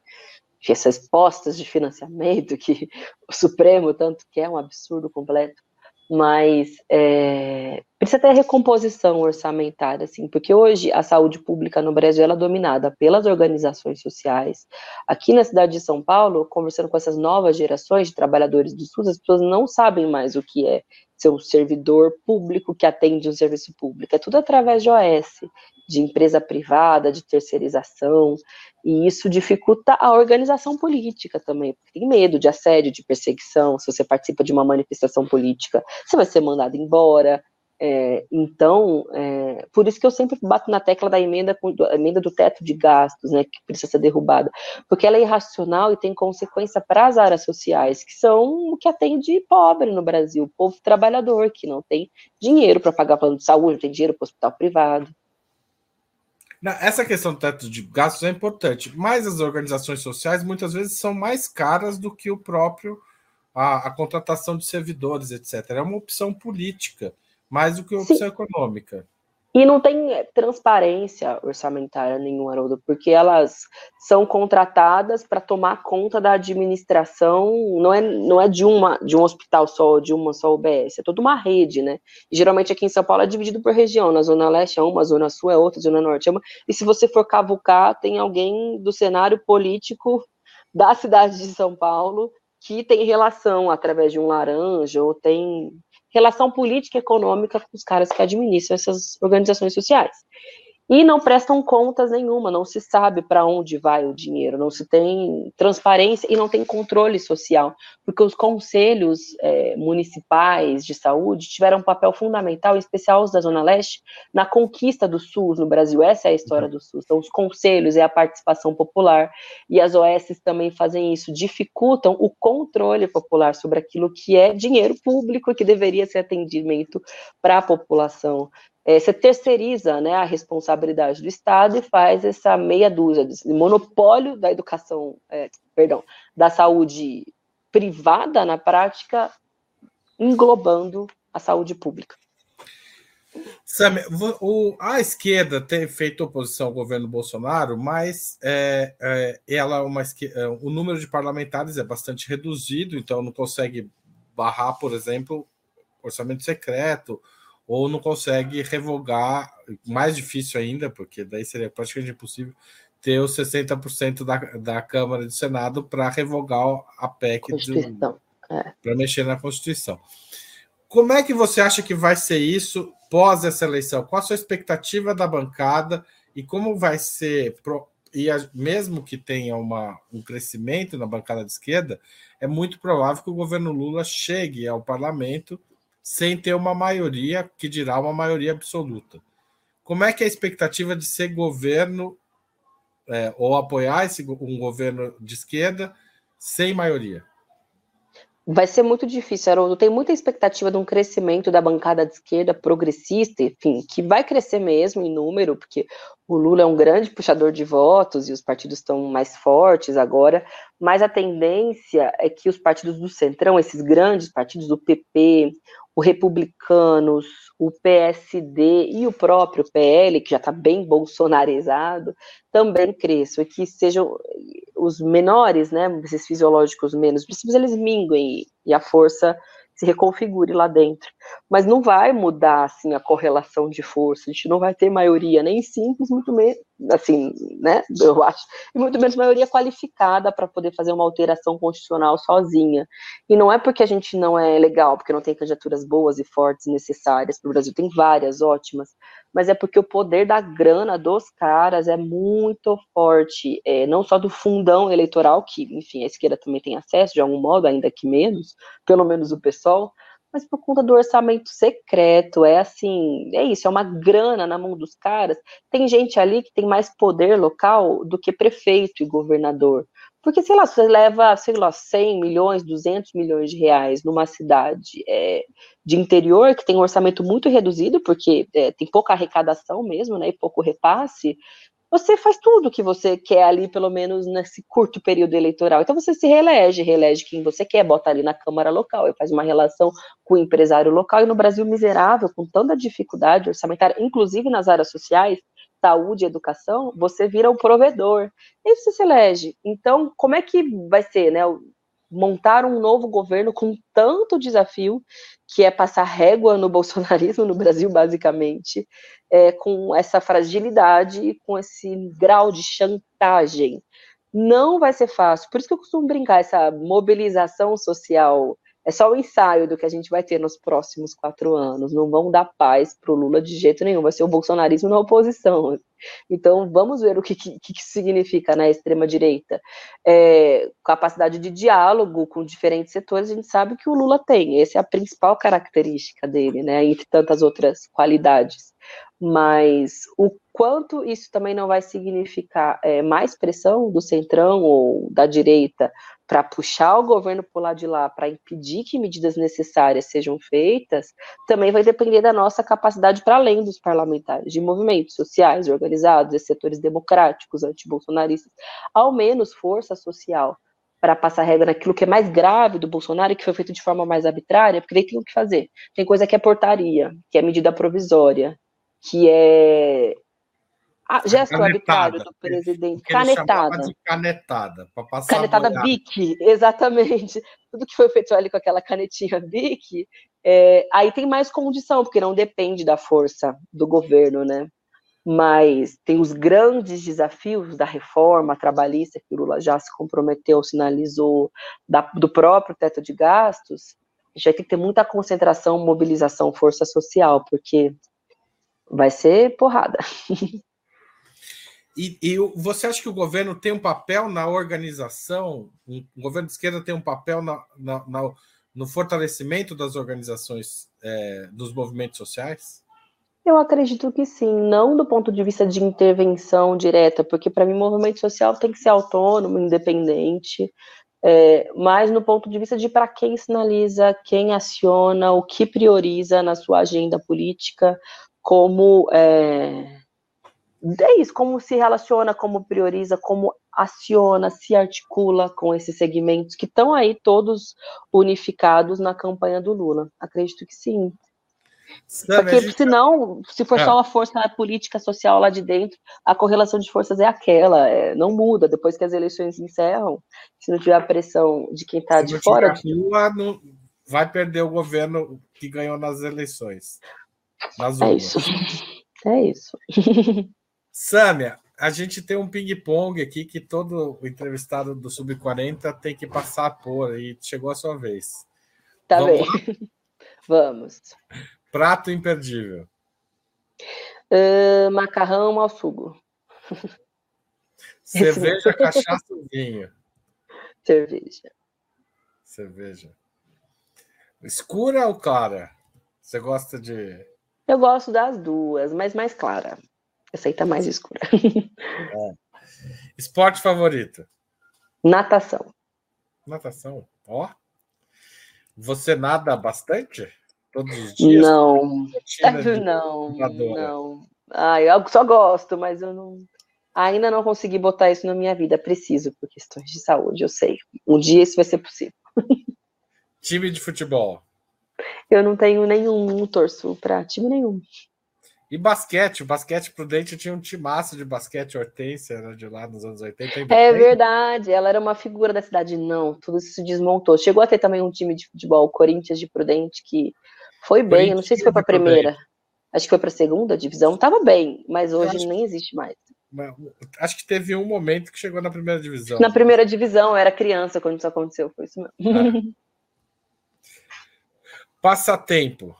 que essas postas de financiamento que o Supremo tanto quer, um absurdo completo, mas é, precisa ter recomposição orçamentária, assim, porque hoje a saúde pública no Brasil é dominada pelas organizações sociais. Aqui na cidade de São Paulo, conversando com essas novas gerações de trabalhadores do SUS, as pessoas não sabem mais o que é ser um servidor público que atende um serviço público. É tudo através de OS, de empresa privada, de terceirização, e isso dificulta a organização política também, porque tem medo de assédio, de perseguição, se você participa de uma manifestação política, você vai ser mandado embora, é, então, é, por isso que eu sempre bato na tecla da emenda, da emenda do teto de gastos, né, que precisa ser derrubada, porque ela é irracional e tem consequência para as áreas sociais, que são o que atende pobre no Brasil, povo trabalhador, que não tem dinheiro para pagar plano de saúde, não tem dinheiro para hospital privado. Essa questão do teto de gastos é importante, mas as organizações sociais muitas vezes são mais caras do que o próprio a, a contratação de servidores, etc. É uma opção política mais do que opção Sim. econômica. E não tem eh, transparência orçamentária nenhuma, Haroldo, porque elas são contratadas para tomar conta da administração, não é, não é de, uma, de um hospital só, de uma só UBS, é toda uma rede, né? E, geralmente aqui em São Paulo é dividido por região, na Zona Leste é uma, Zona Sul é outra, Zona Norte é uma, e se você for cavucar, tem alguém do cenário político da cidade de São Paulo que tem relação através de um laranja, ou tem relação política e econômica com os caras que administram essas organizações sociais e não prestam contas nenhuma, não se sabe para onde vai o dinheiro, não se tem transparência e não tem controle social, porque os conselhos é, municipais de saúde tiveram um papel fundamental, em especial os da Zona Leste, na conquista do SUS no Brasil. Essa é a história do SUS. Então, os conselhos é a participação popular e as OS também fazem isso, dificultam o controle popular sobre aquilo que é dinheiro público que deveria ser atendimento para a população é, você terceiriza né, a responsabilidade do Estado e faz essa meia dúzia de monopólio da educação, é, perdão, da saúde privada na prática, englobando a saúde pública. Sam, o, a esquerda tem feito oposição ao governo Bolsonaro, mas é, é, ela uma, é, o número de parlamentares é bastante reduzido, então não consegue barrar, por exemplo, orçamento secreto, ou não consegue revogar, mais difícil ainda, porque daí seria praticamente impossível ter os 60% da, da Câmara e do Senado para revogar a PEC é. para mexer na Constituição. Como é que você acha que vai ser isso pós essa eleição? Qual a sua expectativa da bancada e como vai ser? E mesmo que tenha uma, um crescimento na bancada de esquerda, é muito provável que o governo Lula chegue ao parlamento sem ter uma maioria, que dirá uma maioria absoluta. Como é que é a expectativa de ser governo é, ou apoiar esse, um governo de esquerda sem maioria? Vai ser muito difícil, Haroldo. Tem muita expectativa de um crescimento da bancada de esquerda progressista, enfim, que vai crescer mesmo em número, porque o Lula é um grande puxador de votos e os partidos estão mais fortes agora, mas a tendência é que os partidos do Centrão, esses grandes partidos do PP, o Republicanos, o PSD e o próprio PL, que já está bem bolsonarizado, também cresçam, e que sejam os menores, né, esses fisiológicos menos princípios, eles minguem e a força se reconfigure lá dentro. Mas não vai mudar assim a correlação de força. A gente não vai ter maioria nem simples, muito menos assim, né? Eu acho, e muito menos maioria qualificada para poder fazer uma alteração constitucional sozinha. E não é porque a gente não é legal, porque não tem candidaturas boas e fortes necessárias para o Brasil. Tem várias ótimas, mas é porque o poder da grana dos caras é muito forte, é, não só do fundão eleitoral, que, enfim, a esquerda também tem acesso, de algum modo, ainda que menos, pelo menos o PSOL, mas por conta do orçamento secreto, é assim, é isso, é uma grana na mão dos caras. Tem gente ali que tem mais poder local do que prefeito e governador. Porque, sei lá, você leva, sei lá, 100 milhões, 200 milhões de reais numa cidade é, de interior que tem um orçamento muito reduzido, porque é, tem pouca arrecadação mesmo, né, e pouco repasse, você faz tudo que você quer ali, pelo menos nesse curto período eleitoral. Então você se reelege, reelege quem você quer, bota ali na Câmara local e faz uma relação com o empresário local. E no Brasil miserável, com tanta dificuldade orçamentária, inclusive nas áreas sociais, saúde educação, você vira o provedor. E você se elege. Então, como é que vai ser, né? Montar um novo governo com tanto desafio, que é passar régua no bolsonarismo no Brasil, basicamente, é, com essa fragilidade e com esse grau de chantagem. Não vai ser fácil. Por isso que eu costumo brincar, essa mobilização social é só o ensaio do que a gente vai ter nos próximos quatro anos. Não vão dar paz para o Lula de jeito nenhum. Vai ser o bolsonarismo na oposição. Então, vamos ver o que, que, que significa na né, extrema-direita. É, capacidade de diálogo com diferentes setores, a gente sabe que o Lula tem. Essa é a principal característica dele, né, entre tantas outras qualidades. Mas o quanto isso também não vai significar é, mais pressão do centrão ou da direita para puxar o governo por lá de lá, para impedir que medidas necessárias sejam feitas, também vai depender da nossa capacidade para além dos parlamentares, de movimentos sociais organizados, de setores democráticos, antibolsonaristas, ao menos força social para passar regra naquilo que é mais grave do Bolsonaro que foi feito de forma mais arbitrária, porque daí tem o que fazer. Tem coisa que é portaria, que é medida provisória, que é gesto arbitrário do presidente, canetada. Canetada, para passar Canetada BIC, exatamente. Tudo que foi feito ali com aquela canetinha BIC, é, aí tem mais condição, porque não depende da força do governo, né? Mas tem os grandes desafios da reforma trabalhista, que o Lula já se comprometeu, sinalizou, da, do próprio teto de gastos, a gente vai ter que ter muita concentração, mobilização, força social, porque vai ser porrada. E, e, você acha que o governo tem um papel na organização? O governo de esquerda tem um papel na, na, na, no fortalecimento das organizações é, dos movimentos sociais? Eu acredito que sim, não do ponto de vista de intervenção direta, porque para mim o movimento social tem que ser autônomo, independente, é, mas no ponto de vista de para quem sinaliza, quem aciona, o que prioriza na sua agenda política, como é, é isso, como se relaciona, como prioriza, como aciona, se articula com esses segmentos que estão aí todos unificados na campanha do Lula. Acredito que sim. Porque gente... senão, se for é. só a força política social lá de dentro, a correlação de forças é aquela, é, não muda. Depois que as eleições encerram, se não tiver a pressão de quem está de fora. Rua, não, vai perder o governo que ganhou nas eleições. Nas é isso. É isso. Sâmia, a gente tem um ping-pong aqui que todo entrevistado do Sub-40 tem que passar por e chegou a sua vez. Tá Vamos bem. Lá? Vamos. Prato imperdível. Uh, macarrão ao sugo. Cerveja, cachaça ou vinho? Cerveja. Cerveja. Escura ou clara? Você gosta de. Eu gosto das duas, mas mais clara. Aceita tá mais escura. É. Esporte favorito? Natação. Natação. Ó. Você nada bastante? Todos os dias? Não. Não, não. Ah, eu só gosto, mas eu não. Ainda não consegui botar isso na minha vida. Preciso, por questões de saúde, eu sei. Um dia isso vai ser possível. Time de futebol. Eu não tenho nenhum, não torço para time nenhum. E basquete, o basquete prudente tinha um timaço de basquete, Hortência, era de lá nos anos 80. É tem. verdade, ela era uma figura da cidade. Não, tudo isso se desmontou. Chegou a ter também um time de futebol, o Corinthians de Prudente, que foi bem, eu não sei se foi para a primeira. Acho que foi para a segunda divisão, estava bem, mas hoje acho, nem existe mais. Acho que teve um momento que chegou na primeira divisão. Na primeira divisão, eu era criança quando isso aconteceu, foi isso mesmo. É. Passatempo.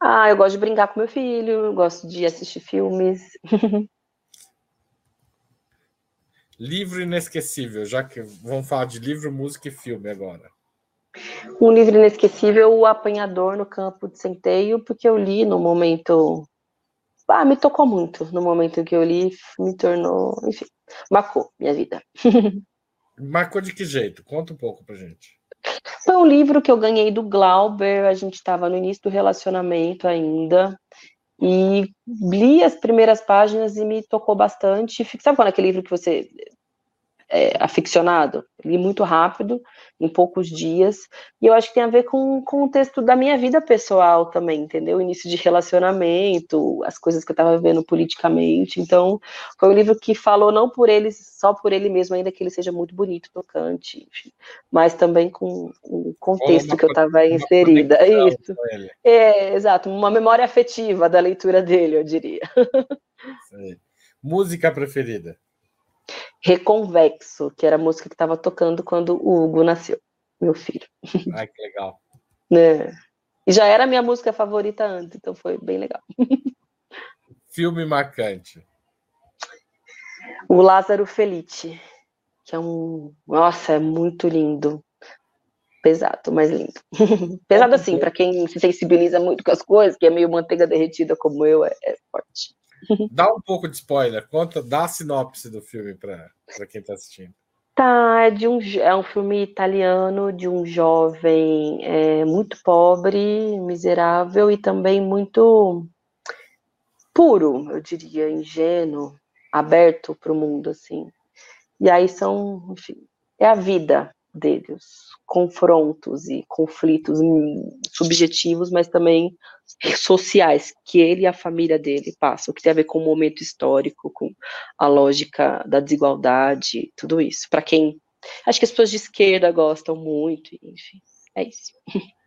Ah, eu gosto de brincar com meu filho, gosto de assistir filmes. livro inesquecível, já que vamos falar de livro, música e filme agora. Um livro inesquecível, O Apanhador no Campo de Centeio, porque eu li no momento. Ah, me tocou muito no momento que eu li, me tornou, enfim, marcou minha vida. Marcou de que jeito? Conta um pouco pra gente. Foi um livro que eu ganhei do Glauber, a gente estava no início do relacionamento ainda, e li as primeiras páginas e me tocou bastante. Sabe quando aquele livro que você é, aficionado. Li muito rápido, em poucos dias. E eu acho que tem a ver com, com o texto da minha vida pessoal também, entendeu? Início de relacionamento, as coisas que eu estava vivendo politicamente. Então, foi um livro que falou não por ele, só por ele mesmo, ainda que ele seja muito bonito, tocante, enfim, mas também com o contexto que eu estava inserida. É isso. É, exato, uma memória afetiva da leitura dele, eu diria. Música preferida? Reconvexo, que era a música que estava tocando quando o Hugo nasceu, meu filho. Ai, que legal. É. E já era a minha música favorita antes, então foi bem legal. Filme marcante. O Lázaro Felice, que é um. Nossa, é muito lindo. Pesado, mas lindo. Pesado assim, para quem se sensibiliza muito com as coisas, que é meio manteiga derretida como eu, é, é forte. Dá um pouco de spoiler, conta, dá a sinopse do filme para quem está assistindo. Tá, é, de um, é um filme italiano de um jovem é, muito pobre, miserável e também muito puro, eu diria, ingênuo, aberto para o mundo, assim. E aí são, enfim, é a vida dele, os confrontos e conflitos subjetivos, mas também sociais que ele e a família dele passam, que tem a ver com o momento histórico, com a lógica da desigualdade, tudo isso. Para quem acho que as pessoas de esquerda gostam muito, enfim, é isso.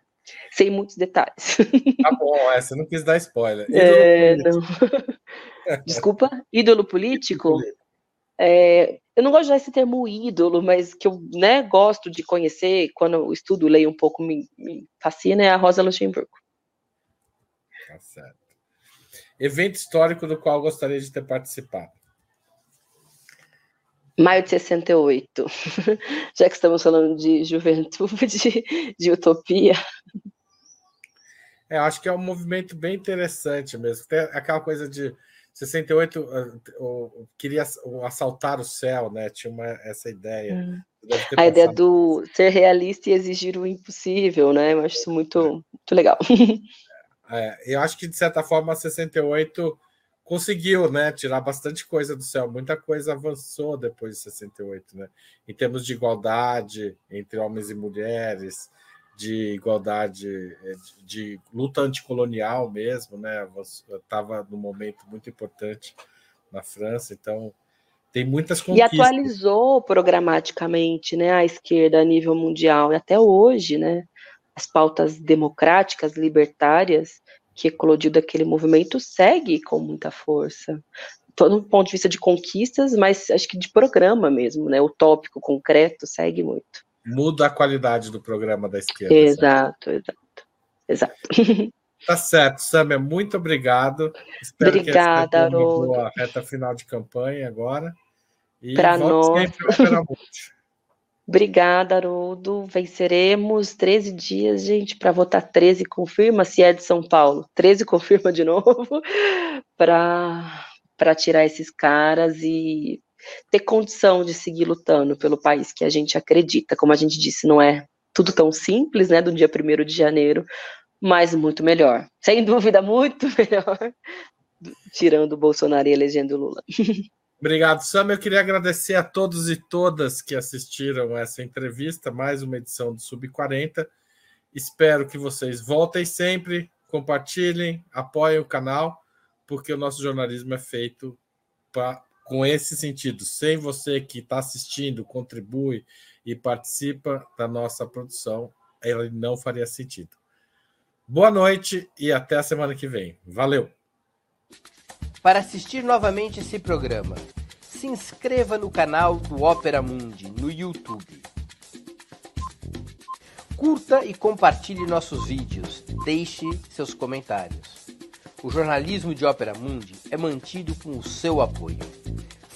Sem muitos detalhes. Tá bom, é, você não quis dar spoiler. É, Desculpa, ídolo político? É, eu não gosto de esse termo ídolo, mas que eu né, gosto de conhecer, quando eu estudo, leio um pouco, me, me fascina, é a Rosa Luxemburgo. Tá certo. Evento histórico do qual gostaria de ter participado. Maio de 68. Já que estamos falando de juventude, de utopia. É, acho que é um movimento bem interessante mesmo. Tem aquela coisa de 68 uh, queria assaltar o céu, né? Tinha uma, essa ideia. Hum. A ideia do ser realista e exigir o impossível, né? Eu acho isso muito, é. muito legal. É, eu acho que, de certa forma, a 68 conseguiu né, tirar bastante coisa do céu. Muita coisa avançou depois de 68, né? Em termos de igualdade entre homens e mulheres, de igualdade, eh, de, luta anticolonial mesmo, né? Estava num momento muito importante na França, então tem muitas conquistas. E atualizou programaticamente, né, a esquerda a nível mundial e até hoje, né? As pautas democráticas, libertárias que eclodiu daquele movimento segue com muita força. Todo um ponto de vista de conquistas, mas acho que de programa mesmo, né? O tópico concreto segue muito muda a qualidade do programa da esquerda. Exato, certo? exato. Exato. Tá certo, Samia, muito obrigado. Espero Obrigada, que essa uma boa reta final de campanha agora. Para nós. Obrigada, Haroldo. Venceremos 13 dias, gente, para votar 13. Confirma se é de São Paulo. 13 confirma de novo para tirar esses caras e ter condição de seguir lutando pelo país que a gente acredita. Como a gente disse, não é tudo tão simples, né, do dia 1 de janeiro, mas muito melhor. Sem dúvida, muito melhor, tirando o Bolsonaro e elegendo o Lula. Obrigado, Sam. Eu queria agradecer a todos e todas que assistiram essa entrevista, mais uma edição do Sub 40. Espero que vocês voltem sempre, compartilhem, apoiem o canal, porque o nosso jornalismo é feito pra, com esse sentido. Sem você que está assistindo, contribui e participa da nossa produção, ele não faria sentido. Boa noite e até a semana que vem. Valeu! Para assistir novamente esse programa, se inscreva no canal do Opera Mundi no YouTube. Curta e compartilhe nossos vídeos. Deixe seus comentários. O jornalismo de Ópera Mundi é mantido com o seu apoio.